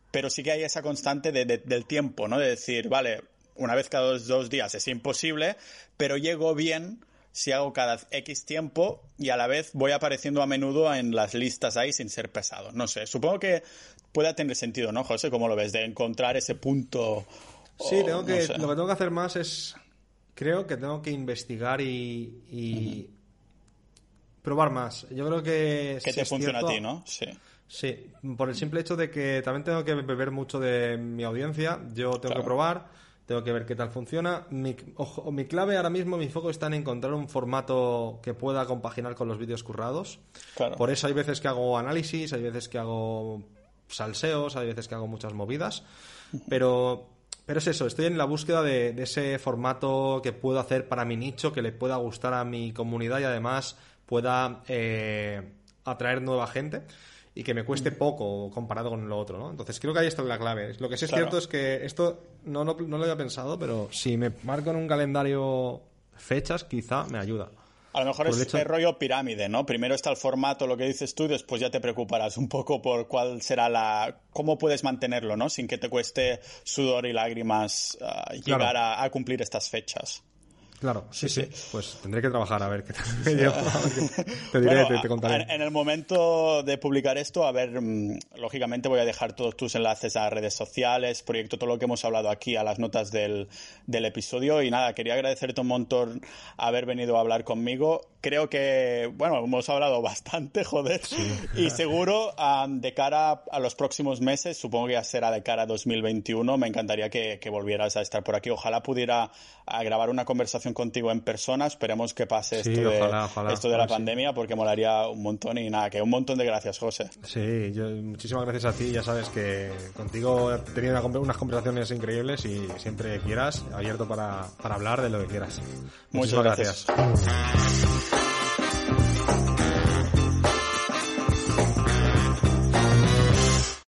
Speaker 2: pero sí que hay esa constante de- de- del tiempo, ¿no? De decir, vale, una vez cada dos, dos días es imposible, pero llego bien si hago cada X tiempo y a la vez voy apareciendo a menudo en las listas ahí sin ser pesado. No sé, supongo que pueda tener sentido, ¿no, José? ¿Cómo lo ves? De encontrar ese punto...
Speaker 1: Sí, tengo
Speaker 2: no
Speaker 1: que,
Speaker 2: sé.
Speaker 1: lo que tengo que hacer más es, creo que tengo que investigar y, y probar más. Yo creo que...
Speaker 2: Que
Speaker 1: sí
Speaker 2: te funciona
Speaker 1: cierto-
Speaker 2: a ti, ¿no? Sí.
Speaker 1: Sí, por el simple hecho de que también tengo que beber mucho de mi audiencia. Yo tengo
Speaker 2: Claro.
Speaker 1: que probar, tengo que ver qué tal funciona. Mi, ojo, mi clave ahora mismo, mi foco está en encontrar un formato que pueda compaginar con los vídeos currados.
Speaker 2: Claro.
Speaker 1: Por eso hay veces que hago análisis, hay veces que hago salseos, hay veces que hago muchas movidas. Pero, pero es eso, estoy en la búsqueda de, de ese formato que puedo hacer para mi nicho, que le pueda gustar a mi comunidad y además pueda eh, atraer nueva gente y que me cueste poco comparado con lo otro, ¿no? Entonces creo que ahí está la clave. Lo que sí es
Speaker 2: Claro.
Speaker 1: cierto es que esto no, no, no lo había pensado, pero si me marco en un calendario fechas, quizá me ayuda.
Speaker 2: A lo mejor es
Speaker 1: el hecho-
Speaker 2: el rollo pirámide, ¿no? Primero está el formato, lo que dices tú, después ya te preocuparás un poco por cuál será la... cómo puedes mantenerlo, ¿no? Sin que te cueste sudor y lágrimas ah, llegar a, a cumplir estas fechas.
Speaker 1: Claro, sí, sí, Pues tendré que trabajar a ver qué tal *laughs* te diré,
Speaker 2: Bueno,
Speaker 1: te, te contaré.
Speaker 2: En, en el momento de publicar esto, a ver, mm, lógicamente voy a dejar todos tus enlaces a redes sociales, proyecto, todo lo que hemos hablado aquí, a las notas del, del episodio. Y nada, quería agradecerte un montón haber venido a hablar conmigo. Creo que, bueno, hemos hablado *laughs* bastante, joder. Y seguro, ah, de cara a los próximos meses, supongo que ya será de cara a 2021, me encantaría que, que volvieras a estar por aquí. Ojalá pudiera grabar una conversación contigo en persona. Esperemos que pase
Speaker 1: Sí,
Speaker 2: esto de,
Speaker 1: ojalá,
Speaker 2: esto de la
Speaker 1: sí.
Speaker 2: pandemia porque molaría un montón y nada, que un montón de gracias, José.
Speaker 1: Sí, yo, muchísimas gracias a ti. Ya sabes que contigo he tenido una unas conversaciones increíbles y siempre quieras, abierto para, para hablar de lo que quieras.
Speaker 2: Muchas
Speaker 1: Muchísimas
Speaker 2: gracias.
Speaker 1: gracias.